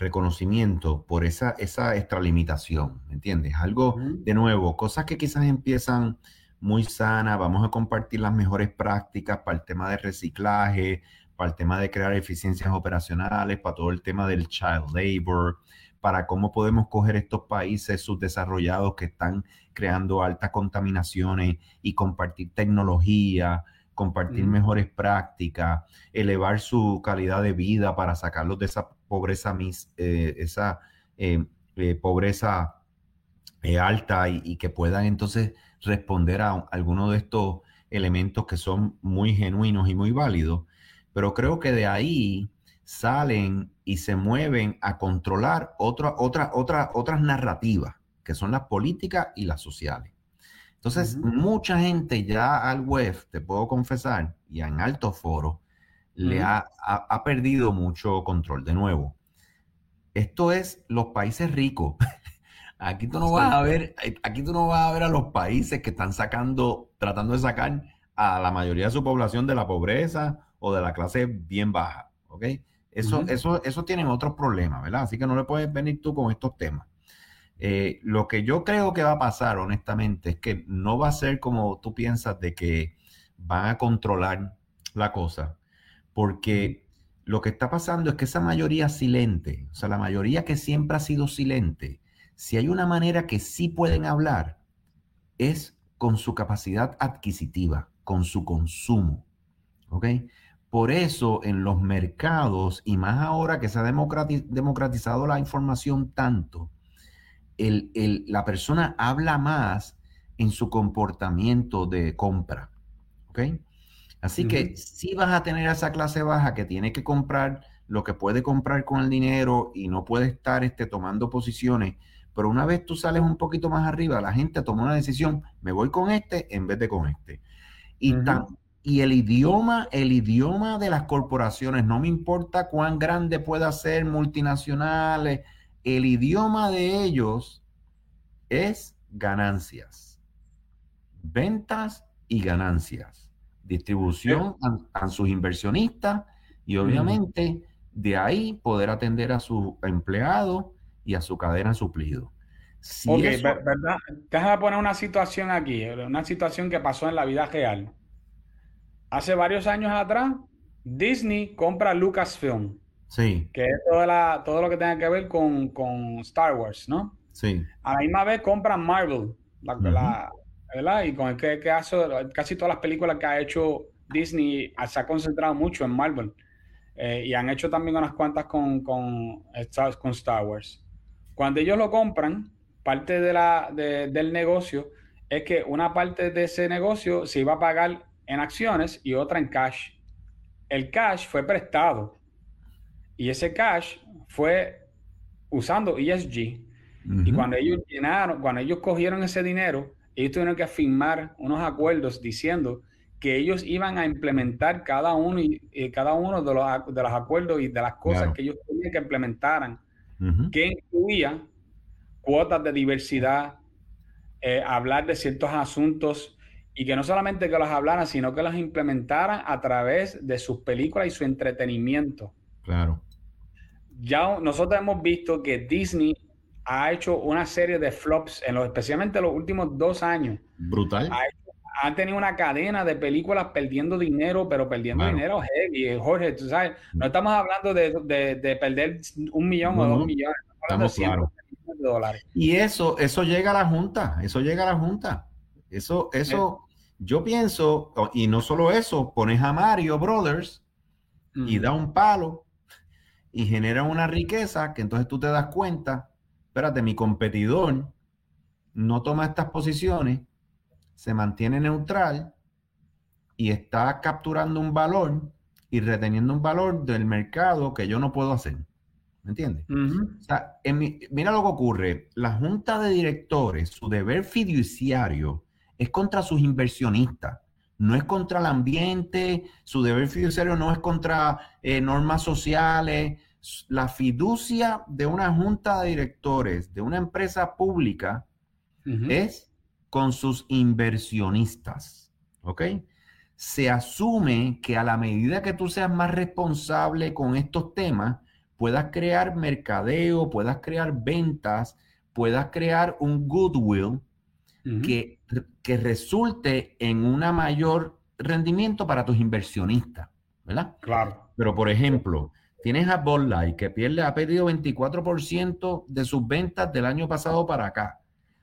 reconocimiento por esa, esa extralimitación, ¿me entiendes? Algo de nuevo, cosas que quizás empiezan muy sanas, vamos a compartir las mejores prácticas para el tema de reciclaje, para el tema de crear eficiencias operacionales, para todo el tema del child labor, para cómo podemos coger estos países subdesarrollados que están creando altas contaminaciones y compartir tecnología, compartir mejores prácticas, elevar su calidad de vida para sacarlos de esa pobreza, eh, esa eh, eh, pobreza alta y, que puedan entonces responder a algunos de estos elementos que son muy genuinos y muy válidos. Pero creo que de ahí salen y se mueven a controlar otra, otra, otra, otras narrativas, que son las políticas y las sociales. Entonces, mucha gente ya al web, te puedo confesar, y en altos foros, le ha, ha, perdido mucho control. De nuevo, esto es los países ricos. *laughs* aquí tú no vas a ver, aquí tú no vas a ver a los países que están sacando, tratando de sacar a la mayoría de su población de la pobreza o de la clase bien baja. ¿Ok? Eso, eso, eso tienen otros problemas, ¿verdad? Así que no le puedes venir tú con estos temas. Eh, lo que yo creo que va a pasar, honestamente, es que no va a ser como tú piensas de que van a controlar la cosa, porque lo que está pasando es que esa mayoría silente, o sea, la mayoría que siempre ha sido silente, si hay una manera que sí pueden hablar, es con su capacidad adquisitiva, con su consumo. ¿Ok? Por eso en los mercados, y más ahora que se ha democratizado la información tanto, la persona habla más en su comportamiento de compra. ¿Ok? Así que si vas a tener esa clase baja que tiene que comprar lo que puede comprar con el dinero y no puede estar este, tomando posiciones, pero una vez tú sales un poquito más arriba, la gente toma una decisión, me voy con este en vez de con este. Y y el idioma, el idioma de las corporaciones, no me importa cuán grande pueda ser, multinacionales, el idioma de ellos es ganancias, ventas y ganancias, distribución a, sus inversionistas y obviamente de ahí poder atender a su empleado y a su cadena suplido. ok, ¿verdad? Déjame poner una situación aquí, una situación que pasó en la vida real hace varios años atrás, Disney compra Lucasfilm. Sí. Que es toda todo lo que tenga que ver con, Star Wars, ¿no? Sí. A la misma vez compran Marvel, la, ¿verdad? Y con el que, hace, casi todas las películas que ha hecho Disney se ha concentrado mucho en Marvel. Eh, y han hecho también unas cuantas con, con, con Star Wars. Cuando ellos lo compran, parte de la, del negocio es que una parte de ese negocio se iba a pagar en acciones y otra en cash. El cash fue prestado y ese cash fue usando ESG. Y cuando ellos llenaron, cuando ellos cogieron ese dinero, ellos tuvieron que firmar unos acuerdos diciendo que ellos iban a implementar cada uno y, cada uno de los, de los, acuerdos y de las cosas que ellos tenían que implementaran, que incluían cuotas de diversidad, eh, hablar de ciertos asuntos y que no solamente que los hablaran, sino que los implementaran a través de sus películas y su entretenimiento. Claro. Ya nosotros hemos visto que Disney ha hecho una serie de flops, en los, especialmente los últimos dos años. Brutal. han tenido una cadena de películas perdiendo dinero, pero perdiendo dinero heavy. Jorge, tú sabes, no estamos hablando de, de, perder un millón o dos millones. Estamos claros. De dólares. Y eso, eso llega a la Junta, eso llega a la Junta. Eso, eso, yo pienso, y no solo eso, pones a Mario Brothers y da un palo y genera una riqueza que entonces tú te das cuenta, espérate, mi competidor no toma estas posiciones, se mantiene neutral y está capturando un valor y reteniendo un valor del mercado que yo no puedo hacer. ¿Me entiendes? o sea, mira lo que ocurre. La junta de directores, su deber fiduciario es contra sus inversionistas, no es contra el ambiente, su deber fiduciario no es contra eh, normas sociales. La fiducia de una junta de directores de una empresa pública es con sus inversionistas, ¿ok? Se asume que a la medida que tú seas más responsable con estos temas, puedas crear mercadeo, puedas crear ventas, puedas crear un goodwill que, que resulte en un mayor rendimiento para tus inversionistas, ¿verdad? Claro. Pero, por ejemplo, tienes a Bud Light, que pierde, ha perdido 24% de sus ventas del año pasado para acá.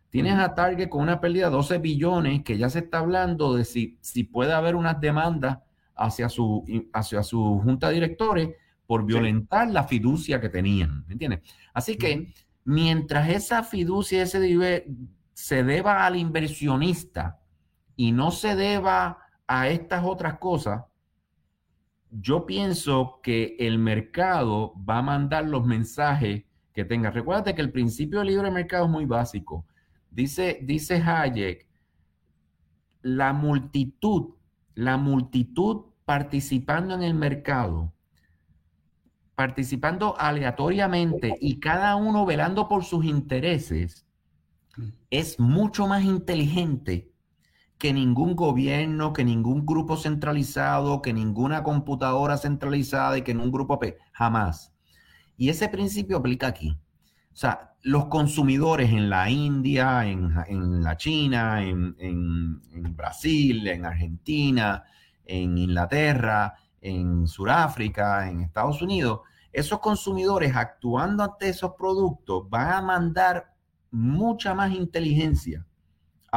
Tienes a Target con una pérdida de 12 billones, que ya se está hablando de si, si puede haber unas demandas hacia su, hacia su junta de directores por violentar la fiducia que tenían, ¿me entiendes? Así que mientras esa fiducia ese se deba al inversionista y no se deba a estas otras cosas, yo pienso que el mercado va a mandar los mensajes que tenga. Recuerda que el principio del libre mercado es muy básico. Dice, dice Hayek, la multitud, la multitud participando en el mercado, participando aleatoriamente y cada uno velando por sus intereses, es mucho más inteligente que ningún gobierno, que ningún grupo centralizado, que ninguna computadora centralizada y que en un grupo P. Jamás. Y ese principio aplica aquí. O sea, los consumidores en la India, en, la China, en, en, Brasil, en Argentina, en Inglaterra, en Sudáfrica, en Estados Unidos, esos consumidores actuando ante esos productos van a mandar mucha más inteligencia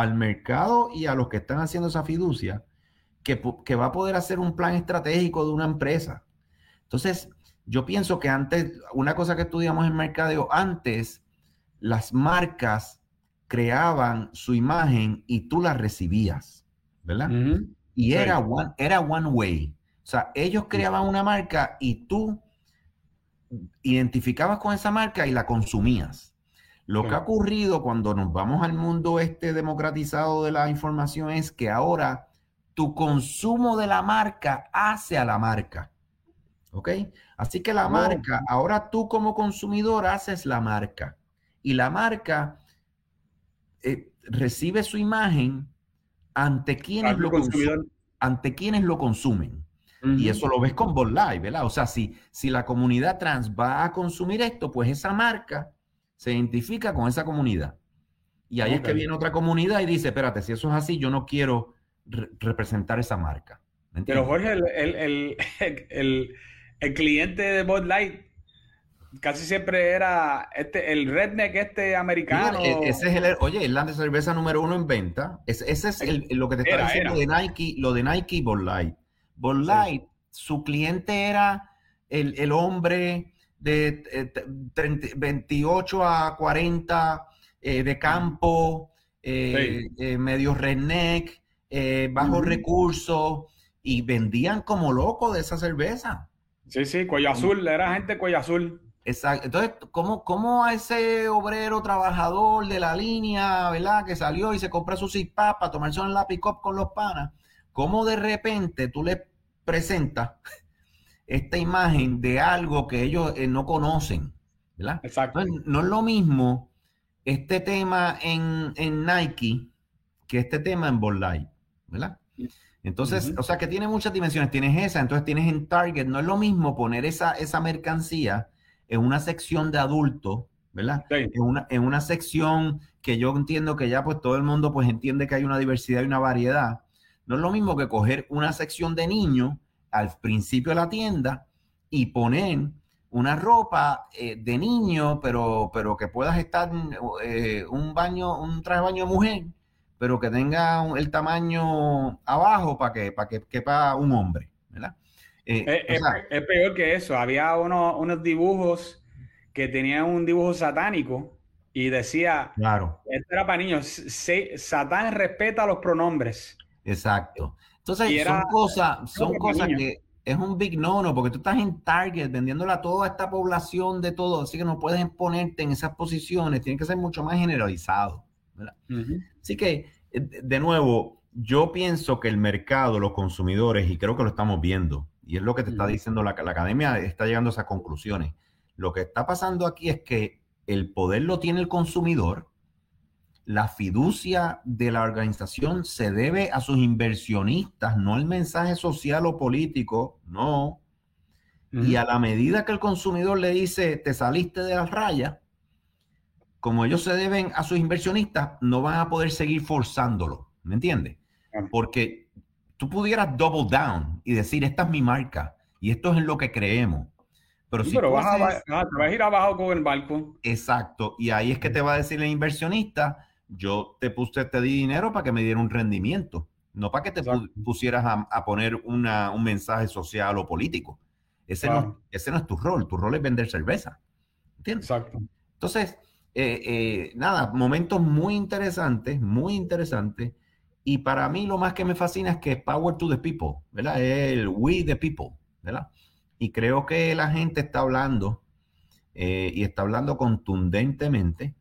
al mercado y a los que están haciendo esa fiducia que, que, va a poder hacer un plan estratégico de una empresa. Entonces, yo pienso que antes, una cosa que estudiamos en mercadeo, antes las marcas creaban su imagen y tú la recibías, ¿verdad? Y era, one, era one way. O sea, ellos creaban una marca y tú identificabas con esa marca y la consumías. Lo que ha ocurrido cuando nos vamos al mundo este democratizado de la información es que ahora tu consumo de la marca hace a la marca. ¿Ok? Así que la oh. marca, ahora tú como consumidor haces la marca y la marca eh, recibe su imagen ante quienes, lo, ante quienes lo consumen. Y eso lo ves con Bot ¿verdad? O sea, si, si la comunidad trans va a consumir esto, pues esa marca se identifica con esa comunidad. Y ahí es que viene otra comunidad y dice, espérate, si eso es así, yo no quiero representar esa marca. Pero Jorge, el, el, cliente de Bud Light casi siempre era este, el redneck este americano. E, ese es el, oye, es la cerveza número uno en venta. Ese, es lo que te está diciendo de Nike, lo de Nike y Bud Light. Bud Light, su cliente era el, el hombre de 28 eh, a 40 eh, de campo, eh, medio redneck, bajo recursos, y vendían como locos de esa cerveza. Sí, sí, cuello azul, era gente cuello azul. Exacto. Entonces, ¿cómo, ¿cómo, a ese obrero trabajador de la línea, ¿verdad? Que salió y se compra su zip para tomarse un lápiz con los panas, cómo de repente tú le presentas esta imagen de algo que ellos eh, no conocen, ¿verdad? Exacto. No, es lo mismo este tema en, Nike que este tema en Ball ¿verdad? Entonces, o sea que tiene muchas dimensiones. Tienes esa, entonces tienes en Target. No es lo mismo poner esa, esa mercancía en una sección de adultos, ¿verdad? En, una, en una sección que yo entiendo que ya pues todo el mundo pues entiende que hay una diversidad y una variedad. No es lo mismo que coger una sección de niños al principio de la tienda y poner una ropa eh, de niño, pero, pero que puedas estar eh, un baño, un traje de baño de mujer, pero que tenga el tamaño abajo para que, para que quepa un hombre, ¿verdad? Eh, es, peor que eso. Había unos dibujos que tenían un dibujo satánico y decía, claro, esto era para niños, Satán respeta los pronombres. Exacto. Entonces, son cosas, son cosas que es un big no-no, porque tú estás en Target vendiéndola a toda esta población de todo, así que no puedes ponerte en esas posiciones, tiene que ser mucho más generalizado. Así que, eh, de nuevo, yo pienso que el mercado, los consumidores, y creo que lo estamos viendo, y es lo que te está diciendo la, la academia, está llegando a esas conclusiones. Lo que está pasando aquí es que el poder lo tiene el consumidor, la fiducia de la organización se debe a sus inversionistas, no el mensaje social o político, no. Y a la medida que el consumidor le dice, te saliste de las rayas, como ellos se deben a sus inversionistas, no van a poder seguir forzándolo, ¿me entiendes? Porque tú pudieras double down y decir, esta es mi marca y esto es en lo que creemos. Pero si vas, a, vas a ir abajo con el barco. Exacto. Y ahí es que te va a decir el inversionista, yo te puse, te di dinero para que me diera un rendimiento, no para que te pusieras a, poner un mensaje social o político. Ese, no, ese no es tu rol, tu rol es vender cerveza. ¿Entiendes? Exacto. Entonces, eh, eh, nada, momentos muy interesantes, muy interesantes. Y para mí lo más que me fascina es que power to the people, ¿verdad? Es el we the people, ¿verdad? Y creo que la gente está hablando eh, y está hablando contundentemente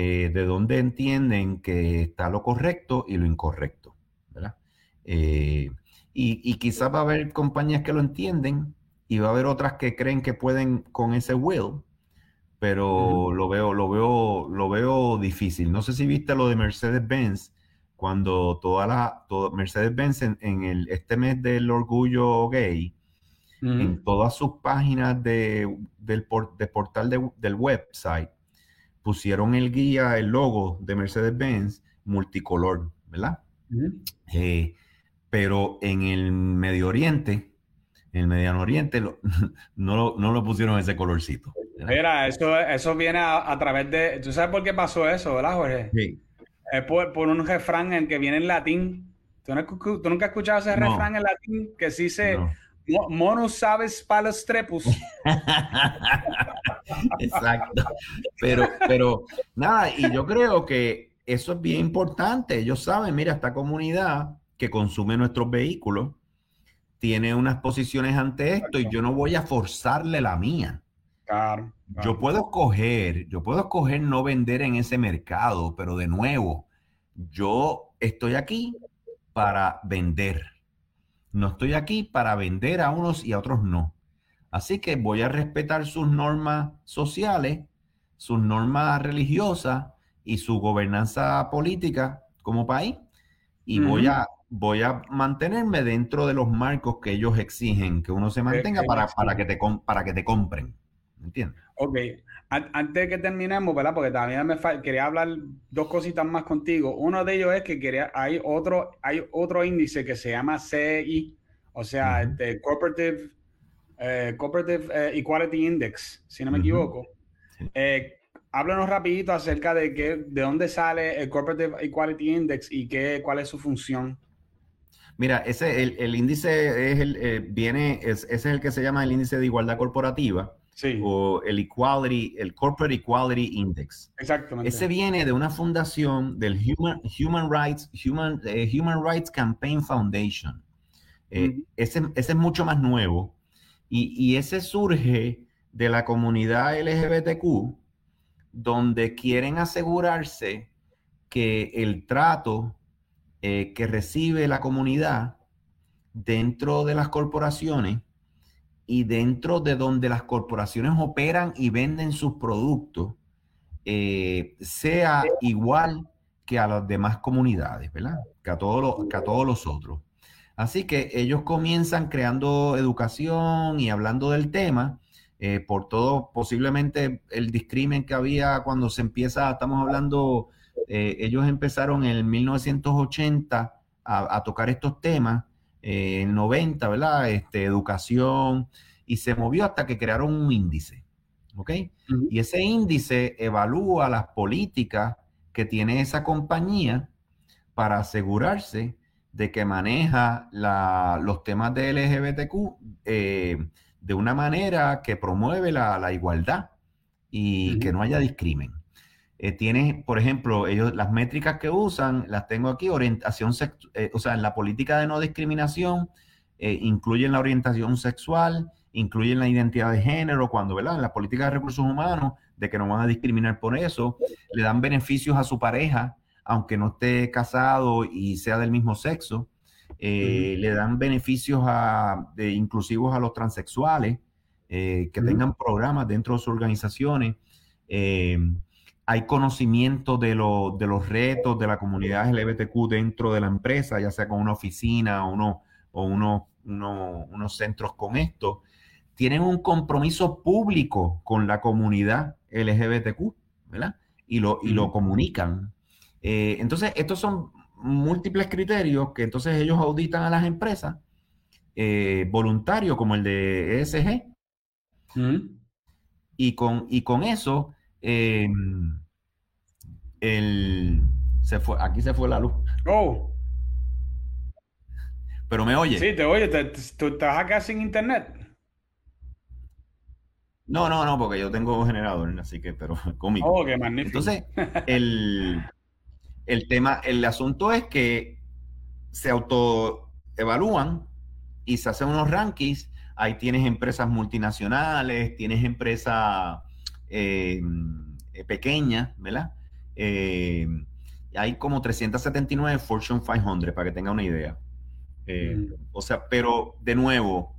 de dónde entienden que está lo correcto y lo incorrecto, ¿verdad? y, y quizás va a haber compañías que lo entienden y va a haber otras que creen que pueden con ese will pero lo veo, lo veo, lo veo difícil. No sé si viste lo de Mercedes-Benz, cuando toda la, Mercedes-Benz en, el, este mes del orgullo gay, en todas sus páginas de, del portal del website, pusieron el guía, el logo de Mercedes-Benz multicolor, ¿verdad? Eh, pero en el Medio Oriente, en el Mediano Oriente, *laughs* no, no lo pusieron ese colorcito. Mira, eso, eso viene a, través de. ¿Tú sabes por qué pasó eso, verdad, Jorge? Sí. Es por, un refrán en que viene en latín. ¿Tú, nunca has escuchado ese refrán en latín que sí dice Mono sabes palos trepus? *laughs* Exacto. Pero, pero nada, y yo creo que eso es bien importante. Ellos saben, mira, esta comunidad que consume nuestros vehículos tiene unas posiciones ante esto y yo no voy a forzarle la mía. Yo puedo escoger, yo puedo escoger no vender en ese mercado, pero de nuevo, yo estoy aquí para vender. No estoy aquí para vender a unos y a otros no. Así que voy a respetar sus normas sociales, sus normas religiosas y su gobernanza política como país. Y voy, a, voy a mantenerme dentro de los marcos que ellos exigen que uno se mantenga para, para, que, te, para que te compren. ¿Entiendes? Ok. Antes de que terminemos, ¿verdad? Porque también me quería hablar dos cositas más contigo. Uno de ellos es que quería, hay otro, hay otro índice que se llama CI, o sea, el este, Corporative, eh, eh, Equality Index, si no me equivoco. Eh, háblanos rapidito acerca de qué, de dónde sale el Corporate Equality Index y qué, cuál es su función. Mira, ese el, índice es el, viene, ese es el que se llama el índice de igualdad corporativa o el Equality, el Corporate Equality Index. Exactamente. Ese viene de una fundación del Human, Human Rights, Human, eh, Human Rights Campaign Foundation. Eh, ese, ese, es mucho más nuevo y, y, ese surge de la comunidad LGBTQ, donde quieren asegurarse que el trato eh, que recibe la comunidad dentro de las corporaciones y dentro de donde las corporaciones operan y venden sus productos, eh, sea igual que a las demás comunidades, ¿verdad? Que a, todos los, que a todos los otros. Así que ellos comienzan creando educación y hablando del tema, eh, por todo posiblemente el discrimen que había cuando se empieza, estamos hablando, eh, ellos empezaron en 1980 a, a tocar estos temas en 90, ¿verdad? Este, educación, y se movió hasta que crearon un índice, ¿ok? Y ese índice evalúa las políticas que tiene esa compañía para asegurarse de que maneja los temas de LGBTQ eh, de una manera que promueve la, igualdad y que no haya discrimen. Eh, tiene, por ejemplo, ellos las métricas que usan, las tengo aquí, orientación, eh, o sea, en la política de no discriminación, eh, incluyen la orientación sexual, incluyen la identidad de género, cuando, ¿verdad? En la política de recursos humanos, de que no van a discriminar por eso, le dan beneficios a su pareja, aunque no esté casado y sea del mismo sexo. Eh, le dan beneficios a, de, inclusivos a los transexuales, eh, que tengan programas dentro de sus organizaciones. Eh, hay conocimiento de, de, los retos de la comunidad LGBTQ dentro de la empresa, ya sea con una oficina o, uno, o uno, unos centros con esto. Tienen un compromiso público con la comunidad LGBTQ, ¿verdad? Y lo, y lo comunican. entonces, estos son múltiples criterios que entonces ellos auditan a las empresas, eh, voluntarios como el de ESG. Y, con, y con eso, em, el, se fue, aquí se fue la luz. Oh. Pero me oye. Sí, te oye. ¿Tú estás acá sin internet? No, no, no, porque yo tengo generador, así que, pero *laughs* cómico. Oh, qué magnífico. Entonces, *laughs* el, el tema, el asunto es que se autoevalúan y se hacen unos rankings. Ahí tienes empresas multinacionales, tienes empresas eh, pequeñas, ¿verdad? Eh, hay como 379 Fortune 500, para que tenga una idea. Eh, mm. O sea, pero de nuevo,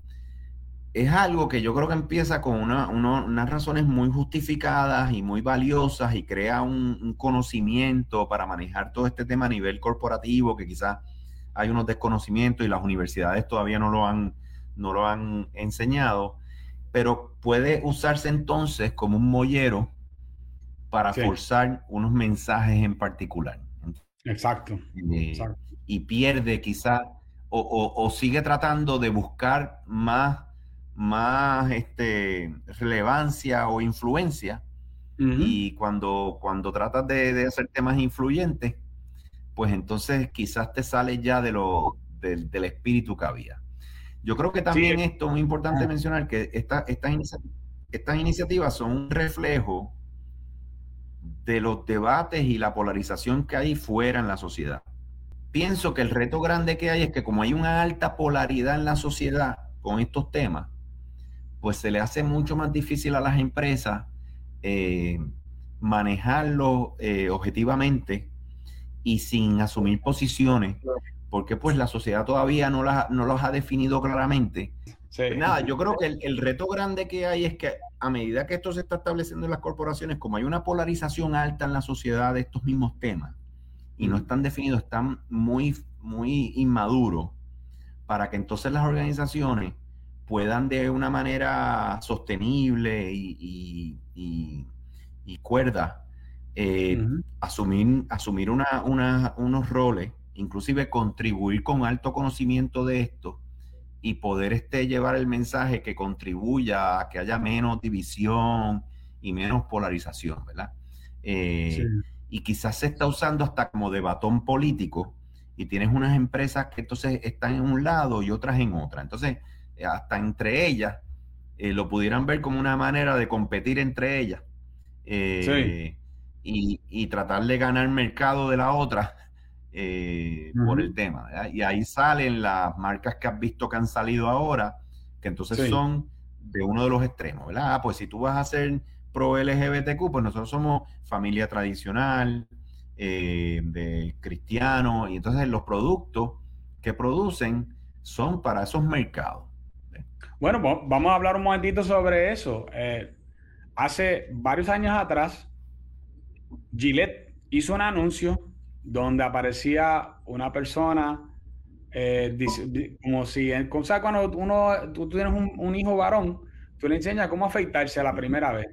es algo que yo creo que empieza con unas razones muy justificadas y muy valiosas y crea un, conocimiento para manejar todo este tema a nivel corporativo que quizás hay unos desconocimientos y las universidades todavía no lo han, no lo han enseñado, pero puede usarse entonces como un mollero para forzar unos mensajes en particular. Exacto. Eh, y pierde quizás o, o sigue tratando de buscar más más este, relevancia o influencia. Y cuando, cuando tratas de, hacer temas influyentes, pues entonces quizás te sale ya de lo, del espíritu que había. Yo creo que también esto es muy importante mencionar que esta, estas, estas iniciativas son un reflejo de los debates y la polarización que hay fuera en la sociedad. Pienso que el reto grande que hay es que como hay una alta polaridad en la sociedad con estos temas, pues se le hace mucho más difícil a las empresas eh, manejarlo eh, objetivamente y sin asumir posiciones, porque pues la sociedad todavía no, no los ha definido claramente. Pues nada, yo creo que el, reto grande que hay es que a medida que esto se está estableciendo en las corporaciones, como hay una polarización alta en la sociedad de estos mismos temas y no están definidos, están muy, muy inmaduros para que entonces las organizaciones puedan de una manera sostenible y, cuerda eh, asumir, asumir unos roles, inclusive contribuir con alto conocimiento de esto y poder este, llevar el mensaje que contribuya a que haya menos división y menos polarización, ¿verdad? Eh, y quizás se está usando hasta como de batón político y tienes unas empresas que entonces están en un lado y otras en otra. Entonces, hasta entre ellas, eh, lo pudieran ver como una manera de competir entre ellas eh, y, tratar de ganar mercado de la otra eh, por el tema. Y ahí salen las marcas que has visto que han salido ahora, que entonces son de uno de los extremos, ¿verdad? Ah, pues si tú vas a ser pro LGBTQ, pues nosotros somos familia tradicional, de cristianos, y entonces los productos que producen son para esos mercados. Bueno, vamos a hablar un momentito sobre eso. Eh, hace varios años atrás, Gillette hizo un anuncio donde aparecía una persona, eh, como si, o cuando uno, tú, tienes un, hijo varón, tú le enseñas cómo afeitarse la primera vez.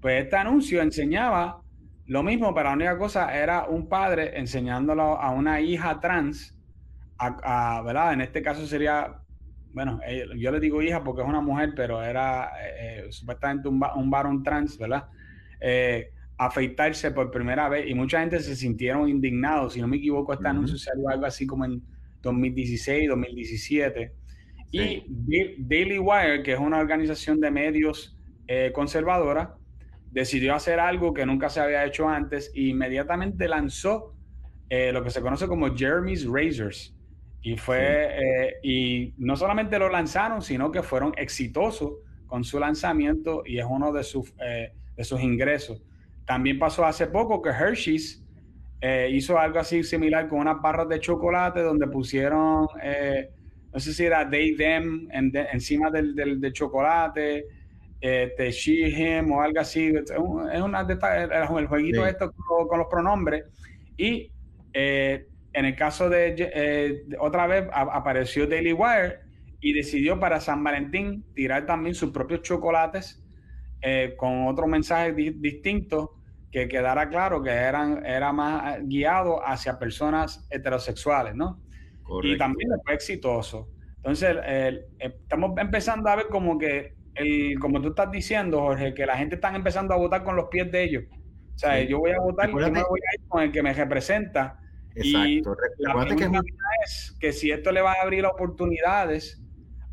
Pues este anuncio enseñaba lo mismo, pero la única cosa era un padre enseñándolo a una hija trans, a, ¿verdad? En este caso sería bueno, eh, yo le digo hija porque es una mujer, pero era eh, supuestamente un, un, varón trans, ¿verdad? Afeitarse por primera vez y mucha gente se sintieron indignados. Si no me equivoco, este anuncio salió algo así como en 2016, 2017. Y Daily Wire, que es una organización de medios conservadora, decidió hacer algo que nunca se había hecho antes e inmediatamente lanzó lo que se conoce como Jeremy's Razors y fue, eh, y no solamente lo lanzaron, sino que fueron exitosos con su lanzamiento y es uno de sus, eh, de sus ingresos. También pasó hace poco que Hershey's eh, hizo algo así similar con unas barras de chocolate donde pusieron, eh, no sé si era they, them encima del, del, chocolate, eh, she, him o algo así. Es una de el jueguito esto con, los pronombres. Y en el caso de, otra vez apareció Daily Wire y decidió para San Valentín tirar también sus propios chocolates con otro mensaje distinto que quedara claro que eran, era más guiado hacia personas heterosexuales, ¿no? Y también fue exitoso. Entonces, estamos empezando a ver como que, el, como tú estás diciendo, Jorge, que la gente está empezando a votar con los pies de ellos. O sea, yo voy a votar, yo me voy a ir con el que me representa. Exacto. Y la pregunta que... es que si esto le va a abrir oportunidades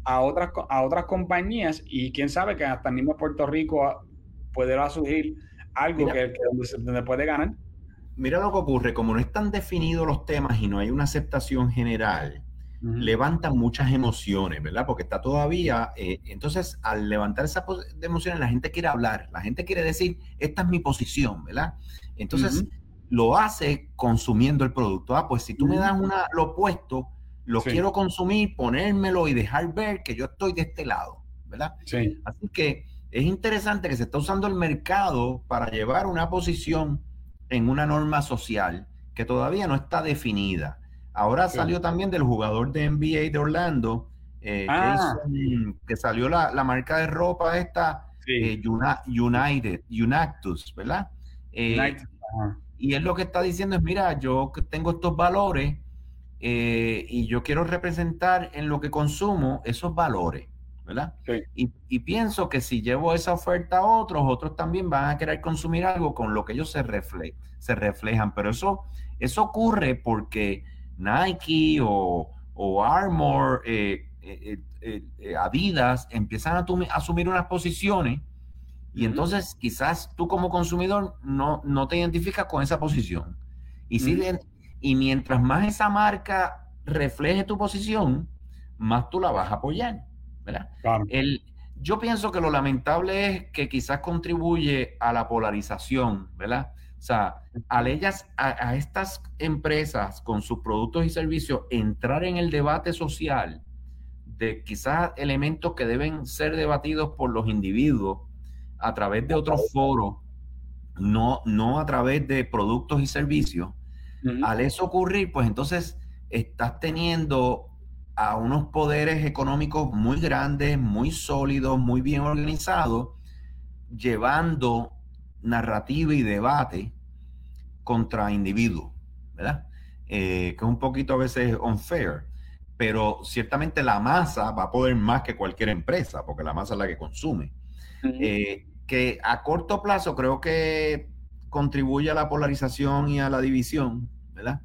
a otras, a otras compañías y quién sabe que hasta mismo Puerto Rico puede surgir algo que, donde, puede ganar. Mira lo que ocurre, como no están definidos los temas y no hay una aceptación general, levantan muchas emociones, ¿verdad? Porque está todavía, eh, entonces al levantar esas emociones la gente quiere hablar, la gente quiere decir, esta es mi posición, ¿verdad? Entonces lo hace consumiendo el producto. Ah, pues si tú me das una, lo opuesto, lo quiero consumir, ponérmelo y dejar ver que yo estoy de este lado, ¿verdad? Sí. Así que es interesante que se está usando el mercado para llevar una posición en una norma social que todavía no está definida. Ahora salió también del jugador de NBA de Orlando, eh, ah. que, salió la, marca de ropa esta, eh, United, Unactus, ¿verdad? Eh, y él lo que está diciendo es, mira, yo tengo estos valores y yo quiero representar en lo que consumo esos valores. ¿verdad? Y, pienso que si llevo esa oferta a otros, otros también van a querer consumir algo con lo que ellos se, refle se reflejan. Pero eso, eso ocurre porque Nike o, o Armor, eh, eh, eh, Adidas empiezan a asumir unas posiciones y entonces quizás tú como consumidor no, no te identificas con esa posición. Y, si, y mientras más esa marca refleje tu posición, más tú la vas a apoyar. El, yo pienso que lo lamentable es que quizás contribuye a la polarización, ¿verdad? O sea, al ellas, a, estas empresas con sus productos y servicios entrar en el debate social de quizás elementos que deben ser debatidos por los individuos a través de otros foros, no, no a través de productos y servicios, al eso ocurrir, pues entonces estás teniendo a unos poderes económicos muy grandes, muy sólidos, muy bien organizados, llevando narrativa y debate contra individuos, ¿verdad? Eh, que es un poquito a veces unfair, pero ciertamente la masa va a poder más que cualquier empresa, porque la masa es la que consume. Eh, que a corto plazo creo que contribuye a la polarización y a la división, ¿verdad?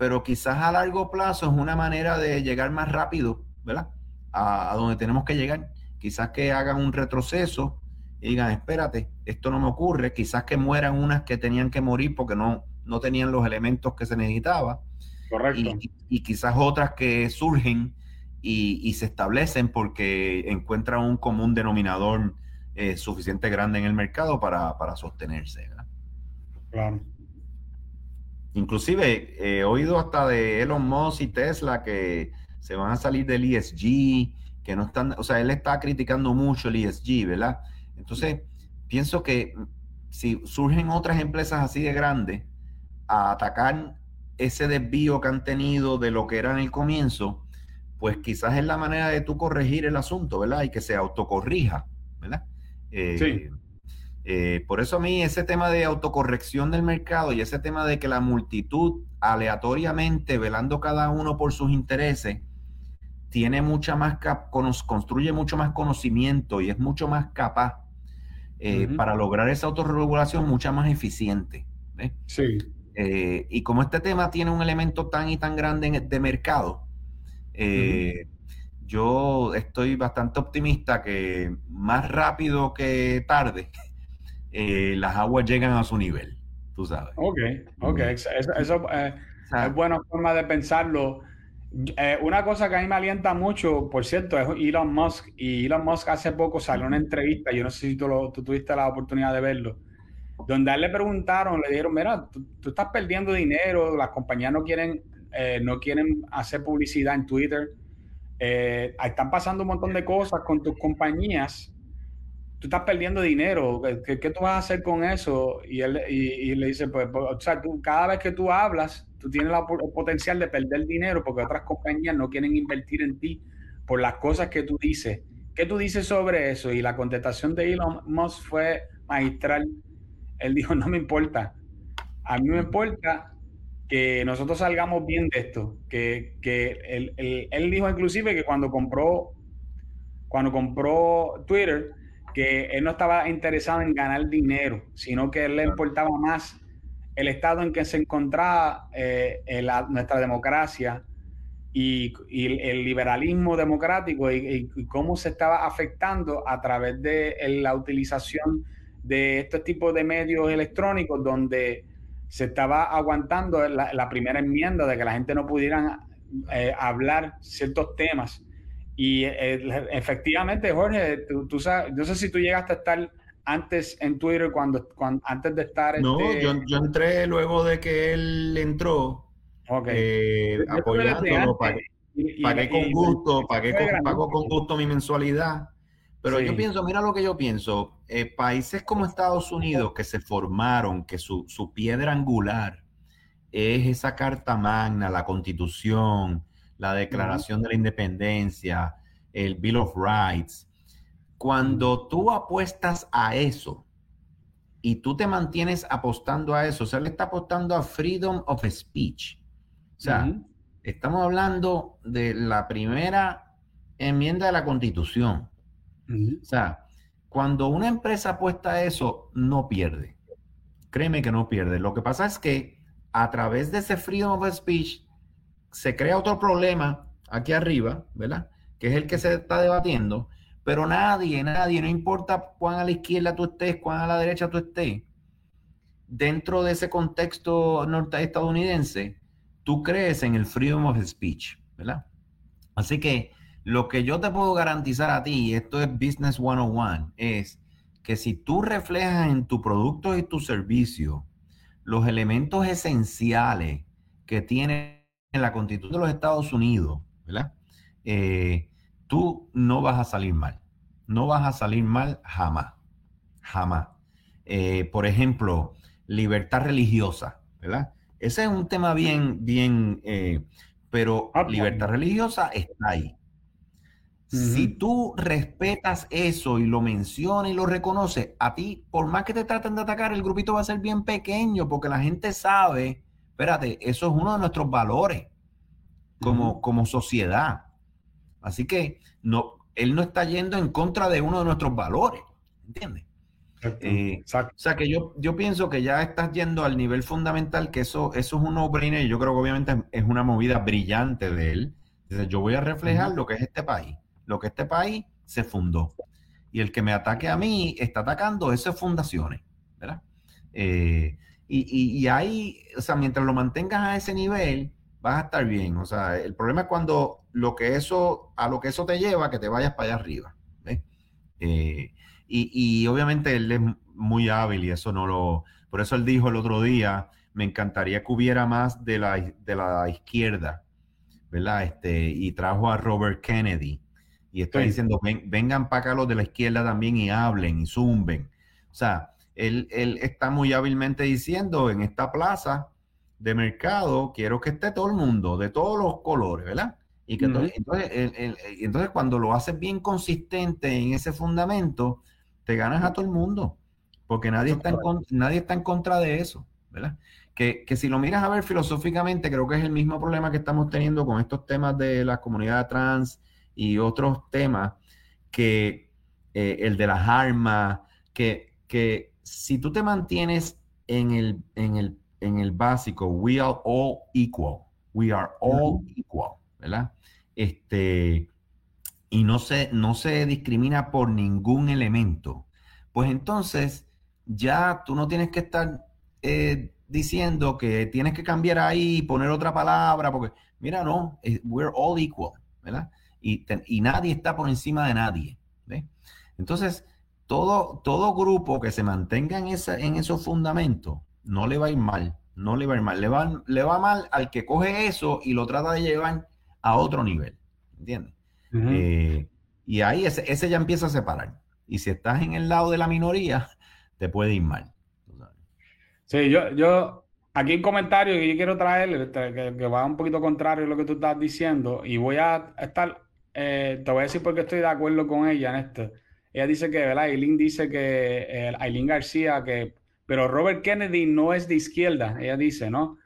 pero quizás a largo plazo es una manera de llegar más rápido, ¿verdad? A, donde tenemos que llegar. Quizás que hagan un retroceso y digan, espérate, esto no me ocurre. Quizás que mueran unas que tenían que morir porque no, no tenían los elementos que se necesitaba. Correcto. Y, quizás otras que surgen y, se establecen porque encuentran un común denominador eh, suficiente grande en el mercado para, para sostenerse. ¿verdad? Claro. Inclusive he oído hasta de Elon Musk y Tesla que se van a salir del ESG, que no están, o sea, él está criticando mucho el ESG, ¿verdad? Entonces, pienso que si surgen otras empresas así de grandes a atacar ese desvío que han tenido de lo que era en el comienzo, pues quizás es la manera de tú corregir el asunto, ¿verdad? Y que se autocorrija, ¿verdad? Eh, sí. Eh, por eso a mí ese tema de autocorrección del mercado y ese tema de que la multitud aleatoriamente, velando cada uno por sus intereses, tiene mucha más construye mucho más conocimiento y es mucho más capaz eh, para lograr esa autorregulación mucha más eficiente. Sí. Eh, y como este tema tiene un elemento tan y tan grande de mercado, yo estoy bastante optimista que más rápido que tarde eh, las aguas llegan a su nivel, tú sabes. Ok, ok, eso, eh, es buena forma de pensarlo. Eh, una cosa que a mí me alienta mucho, por cierto, es Elon Musk. Y Elon Musk hace poco salió una entrevista, yo no sé si tú, tuviste la oportunidad de verlo, donde a él le preguntaron, le dijeron, mira, tú, estás perdiendo dinero, las compañías no quieren, eh, no quieren hacer publicidad en Twitter, eh, están pasando un montón de cosas con tus compañías, tú estás perdiendo dinero, ¿qué, qué tú vas a hacer con eso? Y él y, le dice, pues, pues, o sea, tú, cada vez que tú hablas, tú tienes la, el potencial de perder dinero porque otras compañías no quieren invertir en ti por las cosas que tú dices. ¿Qué tú dices sobre eso? Y la contestación de Elon Musk fue magistral. Él dijo, no me importa. A mí me importa que nosotros salgamos bien de esto. Que, él, él, dijo inclusive que cuando compró, cuando compró Twitter, que él no estaba interesado en ganar dinero, sino que él le importaba más el estado en que se encontraba eh, nuestra democracia y, el liberalismo democrático y, cómo se estaba afectando a través de la utilización de estos tipos de medios electrónicos donde se estaba aguantando la, primera enmienda de que la gente no pudiera eh, hablar ciertos temas. Y eh, efectivamente, Jorge, tú, sabes, no sé si tú llegaste a estar antes en Twitter cuando, antes de estar... No, este yo, yo, entré luego de que él entró eh, apoyándolo, pagué, con gusto, pagué con, pago con gusto mi mensualidad. Pero yo pienso, mira lo que yo pienso, eh, países como Estados Unidos que se formaron, que su, su, piedra angular es esa carta magna, la constitución, la declaración de la independencia, el Bill of Rights. Cuando tú apuestas a eso y tú te mantienes apostando a eso, o sea, le está apostando a freedom of speech. O sea, estamos hablando de la primera enmienda de la Constitución. O sea, cuando una empresa apuesta a eso, no pierde. Créeme que no pierde. Lo que pasa es que a través de ese freedom of speech se crea otro problema aquí arriba, ¿verdad? Que es el que se está debatiendo, pero nadie, nadie, no importa cuán a la izquierda tú estés, cuán a la derecha tú estés, dentro de ese contexto norteestadounidense, tú crees en el freedom of speech, ¿verdad? Así que lo que yo te puedo garantizar a ti, y esto es Business 101, es que si tú reflejas en tu producto y tu servicio los elementos esenciales que tiene la Constitución de los Estados Unidos, ¿verdad? Eh, tú no vas a salir mal. No vas a salir mal jamás. Jamás. Eh, por ejemplo, libertad religiosa, ¿verdad? Ese es un tema bien, bien, eh, pero ah, libertad religiosa está ahí. Si tú respetas eso y lo mencionas y lo reconoces, a ti, por más que te traten de atacar, el grupito va a ser bien pequeño porque la gente sabe, espérate, eso es uno de nuestros valores como, como sociedad. Así que no, él no está yendo en contra de uno de nuestros valores, ¿entiendes? Eh, o sea que yo, yo pienso que ya estás yendo al nivel fundamental, que eso, eso es un no-brainer y yo creo que obviamente es una movida brillante de él. Yo voy a reflejar lo que es este país, lo que este país se fundó. Y el que me ataque a mí está atacando esas fundaciones, ¿verdad? Eh, y, y, ahí, o sea, mientras lo mantengas a ese nivel, vas a estar bien. O sea, el problema es cuando lo que eso, a lo que eso te lleva, que te vayas para allá arriba. Eh, y, obviamente él es muy hábil y eso no lo... Por eso él dijo el otro día, me encantaría que hubiera más de la, de la izquierda, ¿verdad? Este, y trajo a Robert Kennedy. Y está diciendo, vengan para acá los de la izquierda también y hablen y zumben. O sea, él, él está muy hábilmente diciendo en esta plaza de mercado, quiero que esté todo el mundo, de todos los colores, ¿verdad? Y que entonces, entonces, cuando lo haces bien consistente en ese fundamento, te ganas a todo el mundo, porque nadie está en, nadie está en contra de eso, ¿verdad? Que, si lo miras a ver filosóficamente, creo que es el mismo problema que estamos teniendo con estos temas de la comunidad trans y otros temas, que eh, el de las armas, que, que si tú te mantienes en el, en el, en el básico, we are all equal, we are all equal, ¿verdad? Este, y no se, no se discrimina por ningún elemento, pues entonces ya tú no tienes que estar eh, diciendo que tienes que cambiar ahí y poner otra palabra, porque mira, no, we're all equal, ¿verdad? Y, y nadie está por encima de nadie. Entonces, todo, todo grupo que se mantenga en, esa, en esos fundamentos no le va a ir mal, no le va a ir mal, le va, le va mal al que coge eso y lo trata de llevar a otro nivel, ¿entiendes? Eh, y ahí ese, ese, ya empieza a separar. Y si estás en el lado de la minoría, *laughs* te puede ir mal. Sí, yo, yo, aquí un comentario que yo quiero traer, este, que, va un poquito contrario a lo que tú estás diciendo, y voy a estar, eh, te voy a decir porque estoy de acuerdo con ella en esto. Ella dice que, ¿verdad? Aileen dice que, eh, Aileen García, que, pero Robert Kennedy no es de izquierda, ella dice, ¿no?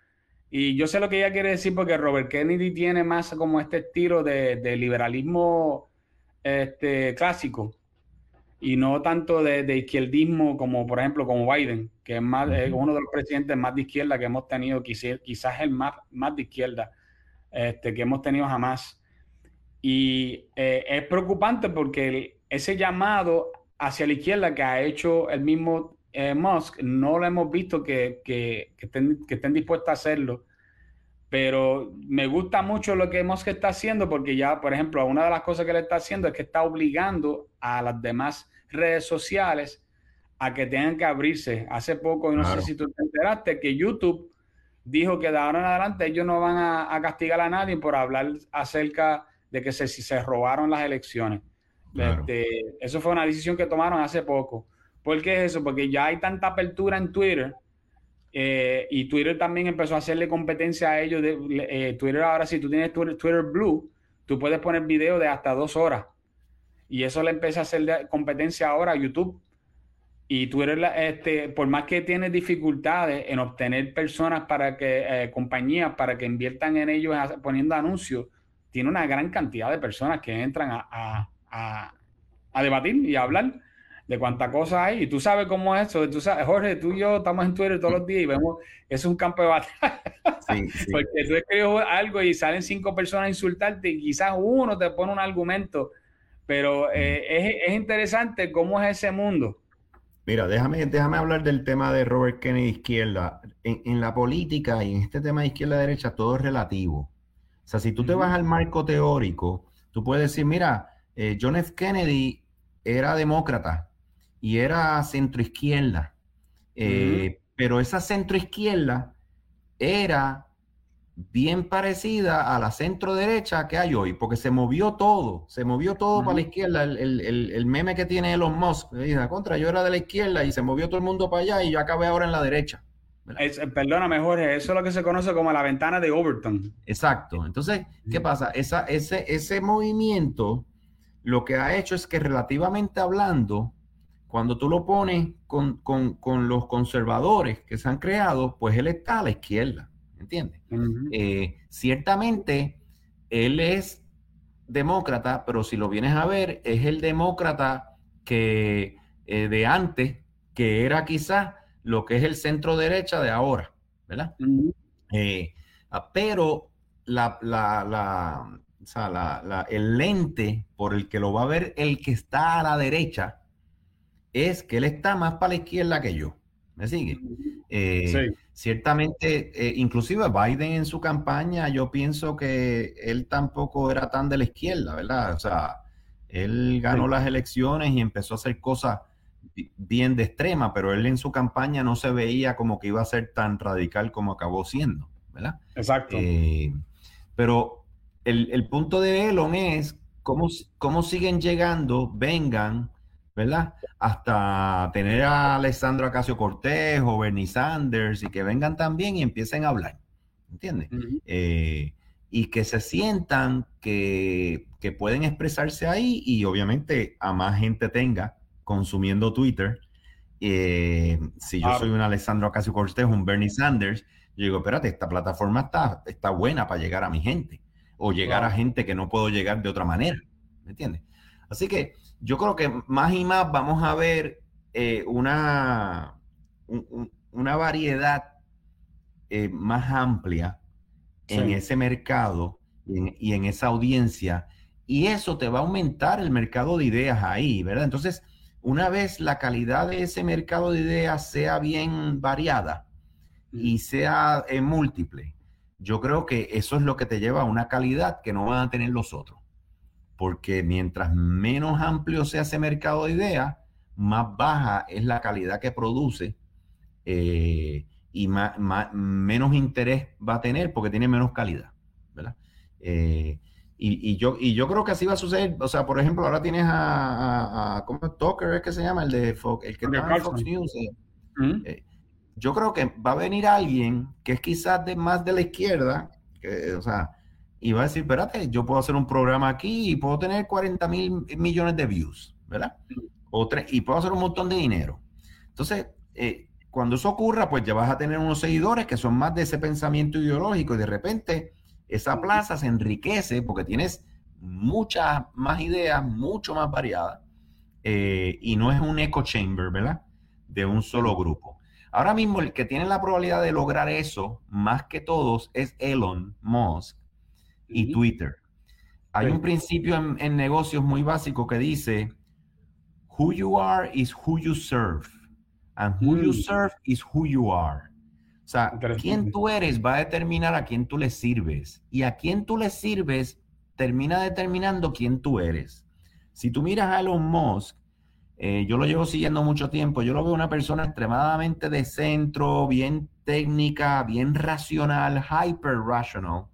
Y yo sé lo que ella quiere decir porque Robert Kennedy tiene más como este estilo de, liberalismo este, clásico y no tanto de, izquierdismo como, por ejemplo, como Biden, que es, más, uno de los presidentes más de izquierda que hemos tenido, quizás, quizás el más, más de izquierda este, que hemos tenido jamás. Y eh, es preocupante porque ese llamado hacia la izquierda que ha hecho el mismo eh, Musk, no lo hemos visto que, estén, que estén dispuestos a hacerlo. Pero me gusta mucho lo que Musk está haciendo porque ya, por ejemplo, una de las cosas que le está haciendo es que está obligando a las demás redes sociales a que tengan que abrirse. Hace poco, y no sé si tú te enteraste, que YouTube dijo que de ahora en adelante ellos no van a, castigar a nadie por hablar acerca de que se, si se robaron las elecciones. Este, eso fue una decisión que tomaron hace poco. ¿Por qué es eso? Porque ya hay tanta apertura en Twitter eh, y Twitter también empezó a hacerle competencia a ellos. Eh, Twitter ahora, si tú tienes Twitter, Blue, tú puedes poner video de hasta dos horas. Y eso le empieza a hacer competencia ahora a YouTube. Y Twitter, este, por más que tiene dificultades en obtener personas para que, eh, compañías para que inviertan en ellos poniendo anuncios, tiene una gran cantidad de personas que entran a debatir y a hablar de cuánta cosa hay. Y tú sabes cómo es eso. Tú sabes, Jorge, tú y yo estamos en Twitter todos los días y vemos, es un campo de batalla. *laughs* Porque tú escribes algo y salen cinco personas a insultarte y quizás uno te pone un argumento. Pero eh, es, interesante cómo es ese mundo. Mira, déjame, déjame hablar del tema de Robert Kennedy izquierda. En, la política y en este tema de izquierda-derecha todo es relativo. O sea, si tú te vas al marco teórico, tú puedes decir, mira, eh, John F. Kennedy era demócrata, y era centroizquierda. Eh, pero esa centroizquierda era bien parecida a la centro derecha que hay hoy, porque se movió todo, se movió todo para la izquierda. El, meme que tiene Elon Musk, dice, contra, yo era de la izquierda y se movió todo el mundo para allá y yo acabé ahora en la derecha. Es, perdóname, Jorge, eso es lo que se conoce como la ventana de Overton. Exacto. Entonces, ¿qué pasa? Esa, ese, ese movimiento lo que ha hecho es que relativamente hablando, cuando tú lo pones con, los conservadores que se han creado, pues él está a la izquierda, ¿entiendes? Eh, ciertamente, él es demócrata, pero si lo vienes a ver, es el demócrata que eh, de antes, que era quizás lo que es el centro derecha de ahora, ¿verdad? Eh, ah, pero la, el lente por el que lo va a ver el que está a la derecha, es que él está más para la izquierda que yo. ¿Me sigue? Eh, ciertamente, eh, inclusive Biden en su campaña, yo pienso que él tampoco era tan de la izquierda, ¿verdad? O sea, él ganó las elecciones y empezó a hacer cosas bien de extrema, pero él en su campaña no se veía como que iba a ser tan radical como acabó siendo, ¿verdad? Exacto. Eh, pero el, punto de Elon es cómo, cómo siguen llegando, vengan, ¿verdad? Hasta tener a Alessandro Acacio Cortés o Bernie Sanders y que vengan también y empiecen a hablar, ¿entiendes? Eh, y que se sientan que, pueden expresarse ahí y obviamente a más gente tenga consumiendo Twitter. Eh, si yo soy un Alessandro Acacio Cortés, un Bernie Sanders, yo digo, espérate, esta plataforma está, está buena para llegar a mi gente o llegar a gente que no puedo llegar de otra manera, ¿me entiendes? Así que yo creo que más y más vamos a ver eh, una, una variedad eh, más amplia en ese mercado y en, esa audiencia. Y eso te va a aumentar el mercado de ideas ahí, ¿verdad? Entonces, una vez la calidad de ese mercado de ideas sea bien variada y sea eh, múltiple, yo creo que eso es lo que te lleva a una calidad que no van a tener los otros porque mientras menos amplio sea ese mercado de ideas, más baja es la calidad que produce eh, y más, menos interés va a tener porque tiene menos calidad, ¿verdad? Eh, y, yo, y yo creo que así va a suceder. O sea, por ejemplo, ahora tienes a, a, ¿cómo es Tucker? es que se llama? El de Fox, el que está en Fox News. Eh, yo creo que va a venir alguien que es quizás de más de la izquierda, que, o sea, y va a decir, espérate, yo puedo hacer un programa aquí y puedo tener 40 mil millones de views, ¿verdad? O tres, y puedo hacer un montón de dinero. Entonces, eh, cuando eso ocurra, pues ya vas a tener unos seguidores que son más de ese pensamiento ideológico y de repente esa plaza se enriquece porque tienes muchas más ideas, mucho más variadas eh, y no es un echo chamber, ¿verdad? De un solo grupo. Ahora mismo el que tiene la probabilidad de lograr eso, más que todos, es Elon Musk y Twitter. Hay un principio en, negocios muy básico que dice, who you are is who you serve, and who you mm. serve is who you are. O sea, quién tú eres va a determinar a quién tú le sirves, y a quién tú le sirves termina determinando quién tú eres. Si tú miras a Elon Musk, eh, yo lo llevo siguiendo mucho tiempo, yo lo veo una persona extremadamente de centro, bien técnica, bien racional, hyper rational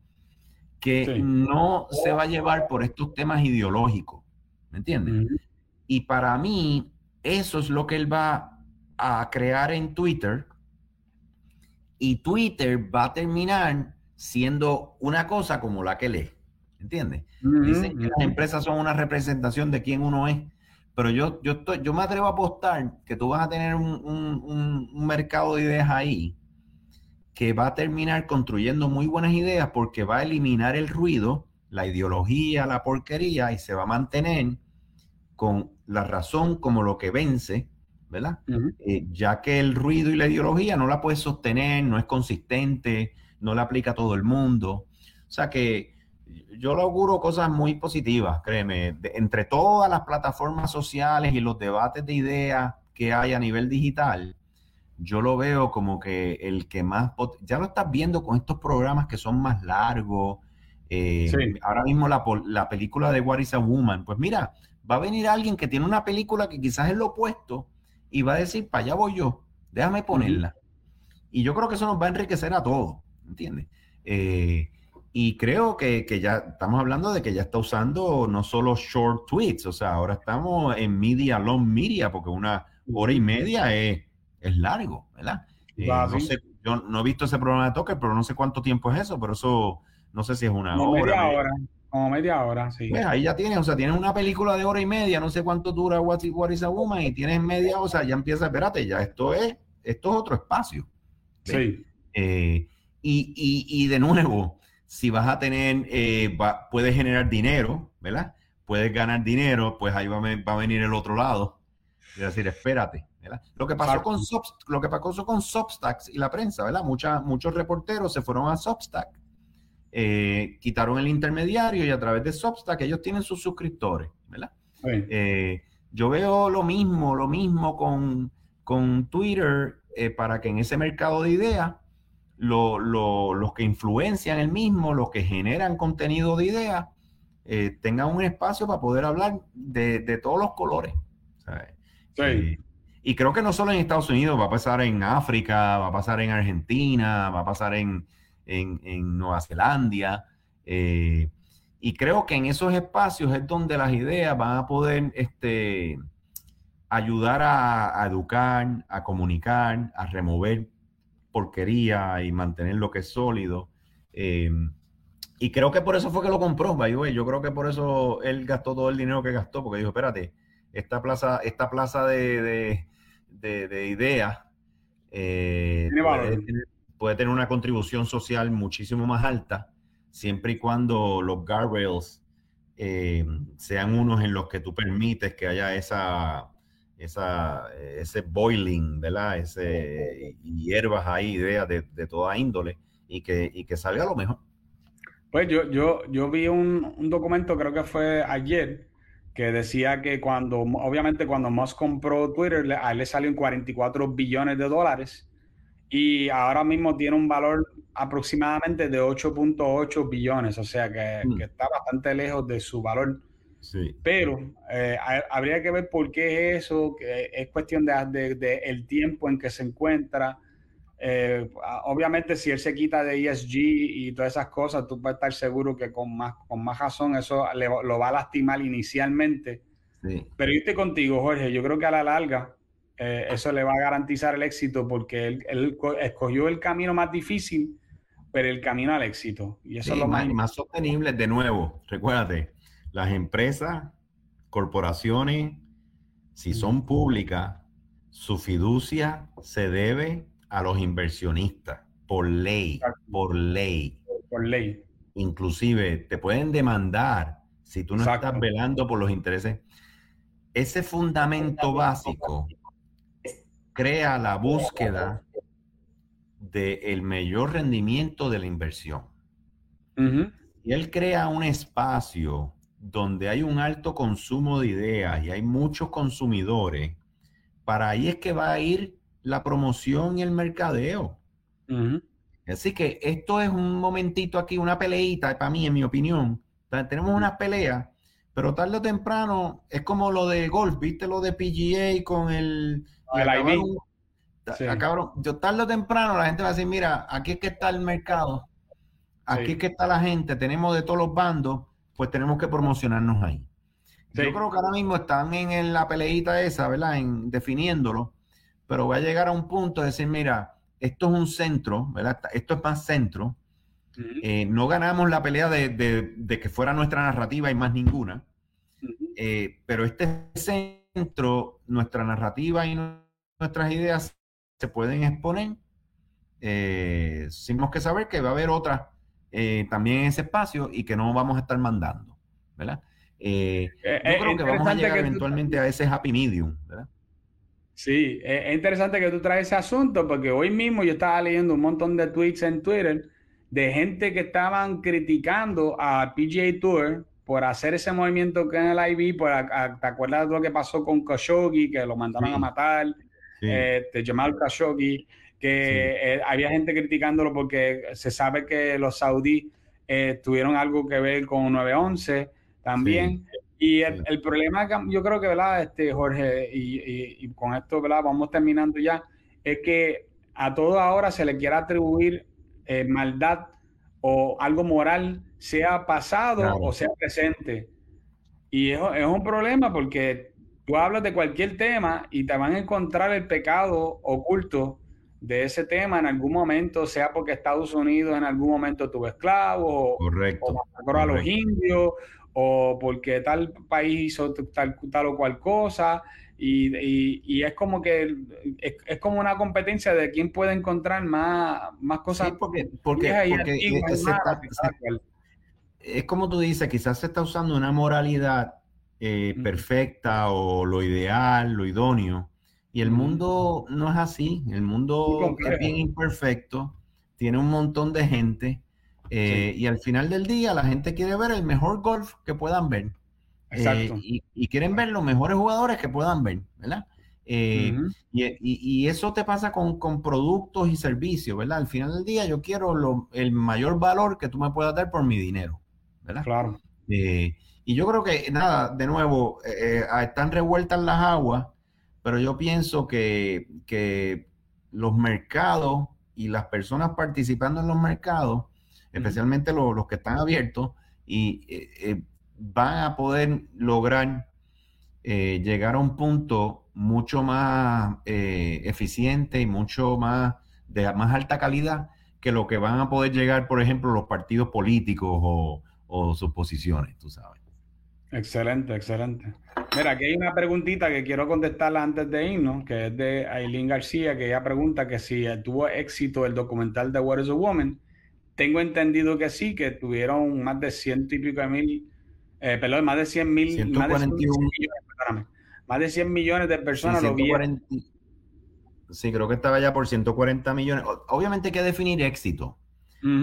que no se va a llevar por estos temas ideológicos, ¿me entiendes? Y para mí, eso es lo que él va a crear en Twitter. Y Twitter va a terminar siendo una cosa como la que lee. ¿Entiendes? Dicen que las empresas son una representación de quién uno es. Pero yo, yo, estoy, yo me atrevo a apostar que tú vas a tener un, un mercado de ideas ahí que va a terminar construyendo muy buenas ideas porque va a eliminar el ruido, la ideología, la porquería y se va a mantener con la razón como lo que vence, ¿verdad? Eh, ya que el ruido y la ideología no la puedes sostener, no es consistente, no la aplica a todo el mundo. O sea que yo le auguro cosas muy positivas, créeme, entre todas las plataformas sociales y los debates de ideas que hay a nivel digital, yo lo veo como que el que más, ya lo estás viendo con estos programas que son más largos. Eh, ahora mismo la, la, película de What is a Woman, pues mira, va a venir alguien que tiene una película que quizás es lo opuesto y va a decir, para allá voy yo, déjame ponerla. Y yo creo que eso nos va a enriquecer a todos, ¿entiendes? Eh, y creo que, que, ya estamos hablando de que ya está usando no solo short tweets, o sea, ahora estamos en media, long media, porque una hora y media es es largo, ¿verdad? Eh, no sé, yo no he visto ese programa de toque, pero no sé cuánto tiempo es eso, pero eso no sé si es una como hora. Media hora. Como media hora, sí. Pues ahí ya tienes, o sea, tienes una película de hora y media, no sé cuánto dura What is, a Woman, y tienes media, o sea, ya empieza, espérate, ya esto es, esto es otro espacio. Sí. Eh, y, y, y, de nuevo, si vas a tener, eh, puedes generar dinero, ¿verdad? Puedes ganar dinero, pues ahí va, va a venir el otro lado. Es decir, espérate, lo que pasó con lo que pasó con Substack y la prensa, ¿verdad? muchos reporteros se fueron a Substack, eh, quitaron el intermediario y a través de Substack ellos tienen sus suscriptores, ¿verdad? Eh, yo veo lo mismo, lo mismo con, con Twitter para que en ese mercado de ideas los que influencian el mismo, los que generan contenido de ideas, tengan un espacio para poder hablar de, todos los colores. Sí. Y creo que no solo en Estados Unidos, va a pasar en África, va a pasar en Argentina, va a pasar en, Nueva Zelanda. Eh, y creo que en esos espacios es donde las ideas van a poder este, ayudar a, educar, a comunicar, a remover porquería y mantener lo que es sólido. Eh, y creo que por eso fue que lo compró, Yo creo que por eso él gastó todo el dinero que gastó, porque dijo, espérate, esta plaza, esta plaza de, de, ideas eh, puede, tener, una contribución social muchísimo más alta, siempre y cuando los guardrails eh, sean unos en los que tú permites que haya esa, esa ese boiling, ¿verdad? Ese, *laughs* hierbas ahí, ideas de, toda índole, y que, y que salga lo mejor. Pues yo, yo, yo vi un, un documento, creo que fue ayer, que decía que cuando, obviamente cuando Musk compró Twitter, a él le salió en 44 billones de dólares y ahora mismo tiene un valor aproximadamente de 8.8 billones, o sea que, mm. que, está bastante lejos de su valor Sí. Pero eh, habría que ver por qué es eso, que es cuestión de, de, el tiempo en que se encuentra. Eh, obviamente, si él se quita de ESG y todas esas cosas, tú puedes estar seguro que con más, con más razón eso lo va a lastimar inicialmente. Sí. Pero yo estoy contigo, Jorge. Yo creo que a la larga eh, eso le va a garantizar el éxito porque él, él, escogió el camino más difícil, pero el camino al éxito. Y eso es lo más, más sostenible. De nuevo, recuérdate, las empresas, corporaciones, si son públicas, su fiducia se debe a los inversionistas por ley, por ley. Por ley. Inclusive te pueden demandar si tú no estás velando por los intereses. Ese fundamento básico crea la búsqueda del mayor rendimiento de la inversión. Y él crea un espacio donde hay un alto consumo de ideas y hay muchos consumidores, para ahí es que va a ir la promoción y el mercadeo. Así que esto es un momentito aquí, una peleita, para mí, en mi opinión. tenemos una pelea, pero tarde o temprano es como lo de golf, ¿viste? Lo de PGA con el... el yo tarde o temprano la gente va a decir, mira, aquí es que está el mercado, aquí es que está la gente, tenemos de todos los bandos, pues tenemos que promocionarnos ahí. Yo creo que ahora mismo están en, la peleita esa, ¿verdad? En definiéndolo, pero va a llegar a un punto de decir, mira, esto es un centro, ¿verdad? Esto es más centro. Eh, no ganamos la pelea de, que fuera nuestra narrativa y más ninguna, eh, pero este centro, nuestra narrativa y nuestras ideas se pueden exponer. Eh, tenemos que saber que va a haber otras eh, también en ese espacio y que no vamos a estar mandando, ¿verdad? Eh, eh, yo creo que vamos a llegar eventualmente a ese happy medium, ¿verdad? Sí, es interesante que tú traes ese asunto porque hoy mismo yo estaba leyendo un montón de tweets en Twitter de gente que estaban criticando a PGA Tour por hacer ese movimiento que en el IB, por, ¿te acuerdas de lo que pasó con Khashoggi, que lo mandaron a matar? Sí. Este, Jamal Khashoggi que eh, había gente criticándolo porque se sabe que los saudíes eh, tuvieron algo que ver con 911 también. Y el, problema, yo creo que, ¿verdad? Este, Jorge, y, con esto, ¿verdad? Vamos terminando ya, es que a todo ahora se le quiere atribuir eh, maldad o algo moral, sea pasado o sea presente. Y es, es un problema porque tú hablas de cualquier tema y te van a encontrar el pecado oculto de ese tema en algún momento, sea porque Estados Unidos en algún momento tuvo esclavos, correcto, o a los indios, o porque tal país hizo tal, tal o cual cosa, y, es como que es, como una competencia de quién puede encontrar más, más cosas. porque, porque, es como tú dices, quizás se está usando una moralidad eh, perfecta o lo ideal, lo idóneo, y el mundo no es así, el mundo es bien imperfecto, tiene un montón de gente eh, y al final del día la gente quiere ver el mejor golf que puedan ver. Exacto. Eh, y, quieren ver los mejores jugadores que puedan ver, ¿verdad? Eh, y, eso te pasa con, productos y servicios, ¿verdad? Al final del día yo quiero el mayor valor que tú me puedas dar por mi dinero, ¿verdad? Claro. y yo creo que, nada, de nuevo, están revueltas las aguas pero yo pienso que, los mercados y las personas participando en los mercados, especialmente los, que están abiertos, y eh, eh, van a poder lograr eh, llegar a un punto mucho más eficiente y mucho más de más alta calidad que lo que van a poder llegar, por ejemplo, los partidos políticos o, o sus posiciones, tú sabes. Excelente, excelente. Mira, aquí hay una preguntita que quiero contestarla antes de irnos, que es de Aileen García, que ella pregunta que si tuvo éxito el documental de What is a Woman. Tengo entendido que sí, que tuvieron más de ciento y pico de mil, eh, perdón, más de 100 mil, más de 100 millones, más de 100 millones de personas lo vieron. Sí, creo que estaba ya por 140 millones. Obviamente hay que definir éxito,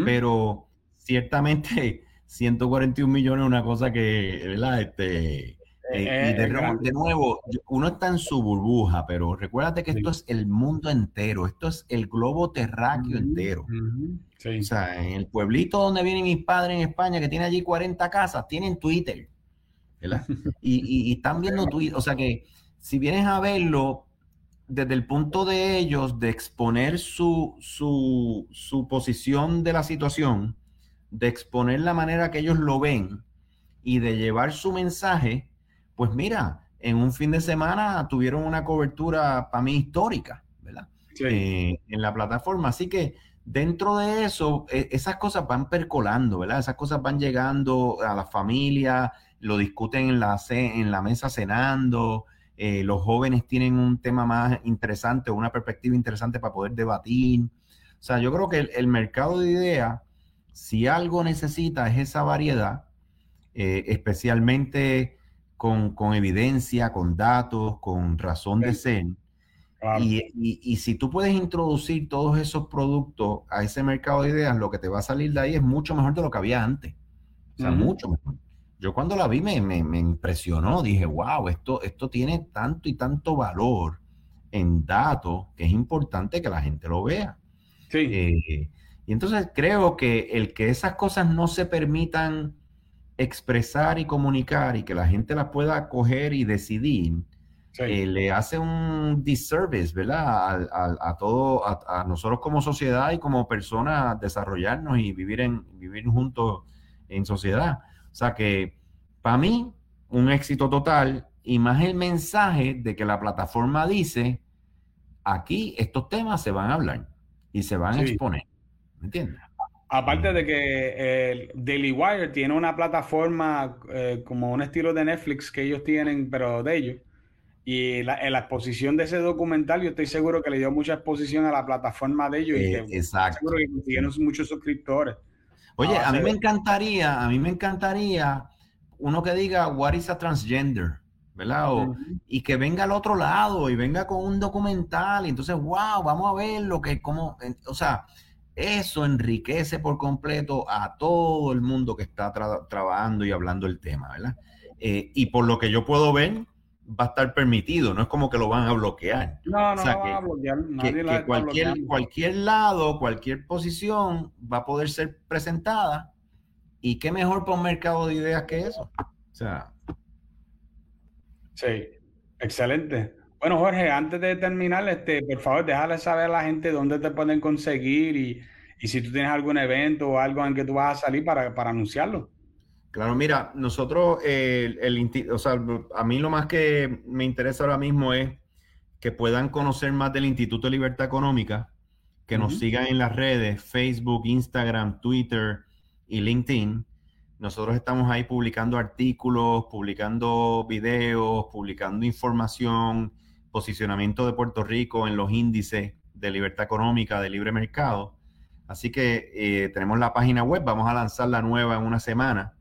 pero ciertamente 141 millones es una cosa que, ¿verdad? Este, eh, y de, nuevo, uno está en su burbuja, pero recuérdate que esto es el mundo entero, esto es el globo terráqueo entero. O sea, en el pueblito donde vienen mis padres en España, que tiene allí 40 casas, tienen Twitter. ¿verdad? *laughs* Y, y, están viendo Twitter, o sea que si vienes a verlo desde el punto de ellos de exponer su, su, su posición de la situación, de exponer la manera que ellos lo ven y de llevar su mensaje, pues mira, en un fin de semana tuvieron una cobertura para mí histórica, ¿verdad? Eh, en la plataforma. Así que dentro de eso, e, esas cosas van percolando, ¿verdad? Esas cosas van llegando a la familia, lo discuten en la, en la mesa cenando, eh, los jóvenes tienen un tema más interesante, una perspectiva interesante para poder debatir. O sea, yo creo que el, mercado de ideas, si algo necesita es esa variedad, eh, especialmente con, evidencia, con datos, con razón de ser. Y, si tú puedes introducir todos esos productos a ese mercado de ideas, lo que te va a salir de ahí es mucho mejor de lo que había antes. O sea, mucho mejor. Yo cuando la vi me, me, impresionó, dije, wow, esto, esto tiene tanto y tanto valor en datos que es importante que la gente lo vea. Sí. Eh, y entonces creo que el que esas cosas no se permitan expresar y comunicar y que la gente las pueda coger y decidir, eh, le hace un disservice, ¿verdad? A, a, todo, a, nosotros como sociedad y como personas desarrollarnos y vivir, en, vivir juntos en sociedad. O sea que para mí, un éxito total y más el mensaje de que la plataforma dice, aquí estos temas se van a hablar y se van a exponer. ¿Me entiendes? Aparte de que el Daily Wire tiene una plataforma eh, como un estilo de Netflix que ellos tienen, pero de ellos y la, en la exposición de ese documental, yo estoy seguro que le dio mucha exposición a la plataforma de ellos y que exacto. seguro que consiguieron muchos suscriptores. Oye, a mí me encantaría, a mí me encantaría uno que diga, what is a transgender? ¿verdad? Y que venga al otro lado y venga con un documental y entonces, wow, vamos a ver lo que, como, o sea, eso enriquece por completo a todo el mundo que está trabajando y hablando el tema, ¿verdad? Eh, y por lo que yo puedo ver, va a estar permitido, no es como que lo van a bloquear. No, no, van a bloquear. que, cualquier, cualquier lado, cualquier posición va a poder ser presentada. Y qué mejor para un mercado de ideas que eso. O sea. Sí, excelente. Bueno, Jorge, antes de terminar, este, por favor, déjale saber a la gente dónde te pueden conseguir y, y si tú tienes algún evento o algo en que tú vas a salir para, para anunciarlo. Claro, mira, nosotros, el, o sea, a mí lo más que me interesa ahora mismo es que puedan conocer más del Instituto de Libertad Económica, que nos sigan en las redes, Facebook, Instagram, Twitter y LinkedIn. Nosotros estamos ahí publicando artículos, publicando videos, publicando información, posicionamiento de Puerto Rico en los índices de libertad económica, de libre mercado. Así que eh, tenemos la página web, vamos a lanzar la nueva en una semana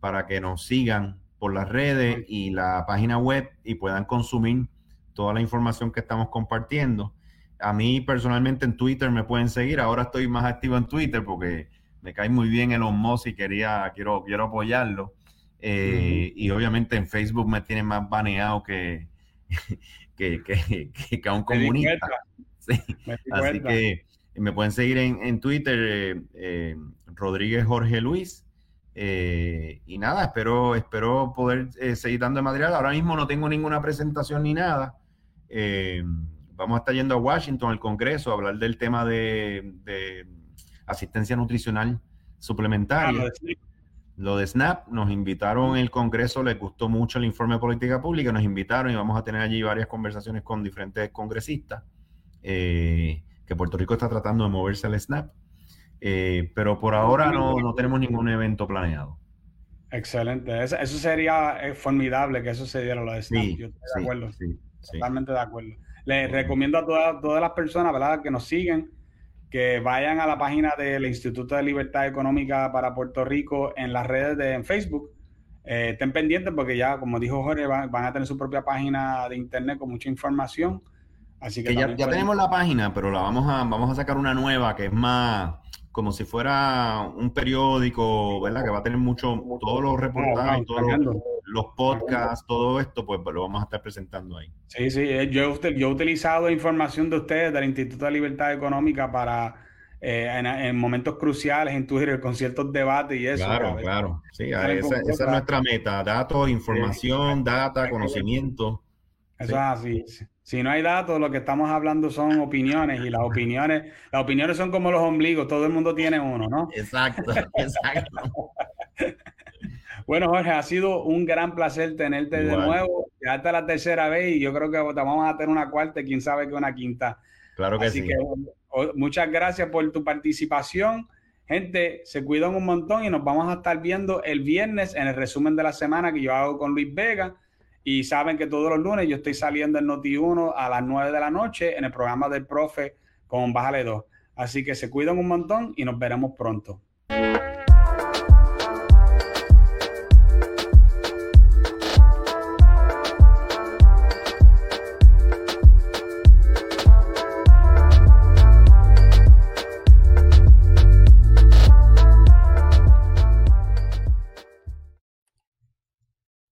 para que nos sigan por las redes y la página web y puedan consumir toda la información que estamos compartiendo. A mí personalmente en Twitter me pueden seguir. Ahora estoy más activo en Twitter porque me cae muy bien el Moss y quería, quiero, quiero apoyarlo. Eh, y obviamente en Facebook me tienen más baneado que, *laughs* que, que, a un comunista. *laughs* Así que me pueden seguir en, Twitter, eh, eh, Rodríguez Jorge Luis. Eh, y nada, espero, espero poder eh, seguir dando material. Ahora mismo no tengo ninguna presentación ni nada. Eh, vamos a estar yendo a Washington, al Congreso, a hablar del tema de, asistencia nutricional suplementaria. Ah, lo, de SNAP, nos invitaron el Congreso, les gustó mucho el informe de política pública, nos invitaron y vamos a tener allí varias conversaciones con diferentes congresistas, que Puerto Rico está tratando de moverse al SNAP. Eh, pero por ahora no, no, tenemos ningún evento planeado. Excelente. Eso, sería eh, formidable que eso se diera lo de Snap. Yo estoy de acuerdo. Totalmente de acuerdo. Les recomiendo a todas, todas las personas ¿verdad? que nos siguen que vayan a la página del Instituto de Libertad Económica para Puerto Rico en las redes de en Facebook. Eh, estén pendientes porque ya, como dijo Jorge, van, a tener su propia página de internet con mucha información. Así que, ya, ya tenemos la página, pero la vamos a, vamos a sacar una nueva que es más, como si fuera un periódico, ¿verdad? Que va a tener mucho, todos los reportajes, todos los, podcasts, todo esto, pues lo vamos a estar presentando ahí. Sí, sí, eh, yo, yo he utilizado información de ustedes, del Instituto de Libertad Económica, para eh, en, momentos cruciales en Twitter, con ciertos debates y eso. Claro, claro. Sí, esa, es nuestra meta. Datos, información, data, conocimiento. Eso es así. Si no hay datos, lo que estamos hablando son opiniones y las opiniones, las opiniones son como los ombligos, todo el mundo tiene uno, ¿no? Exacto, *laughs* exacto. Bueno, Jorge, ha sido un gran placer tenerte de nuevo. Ya está la tercera vez y yo creo que vamos a tener una cuarta y quién sabe que una quinta. Claro que sí. muchas gracias por tu participación. Gente, se cuidan un montón y nos vamos a estar viendo el viernes en el resumen de la semana que yo hago con Luis Vega y saben que todos los lunes yo estoy saliendo en Noti1 a las 9 de la noche en el programa del profe con Bájale 2. Así que se cuidan un montón y nos veremos pronto.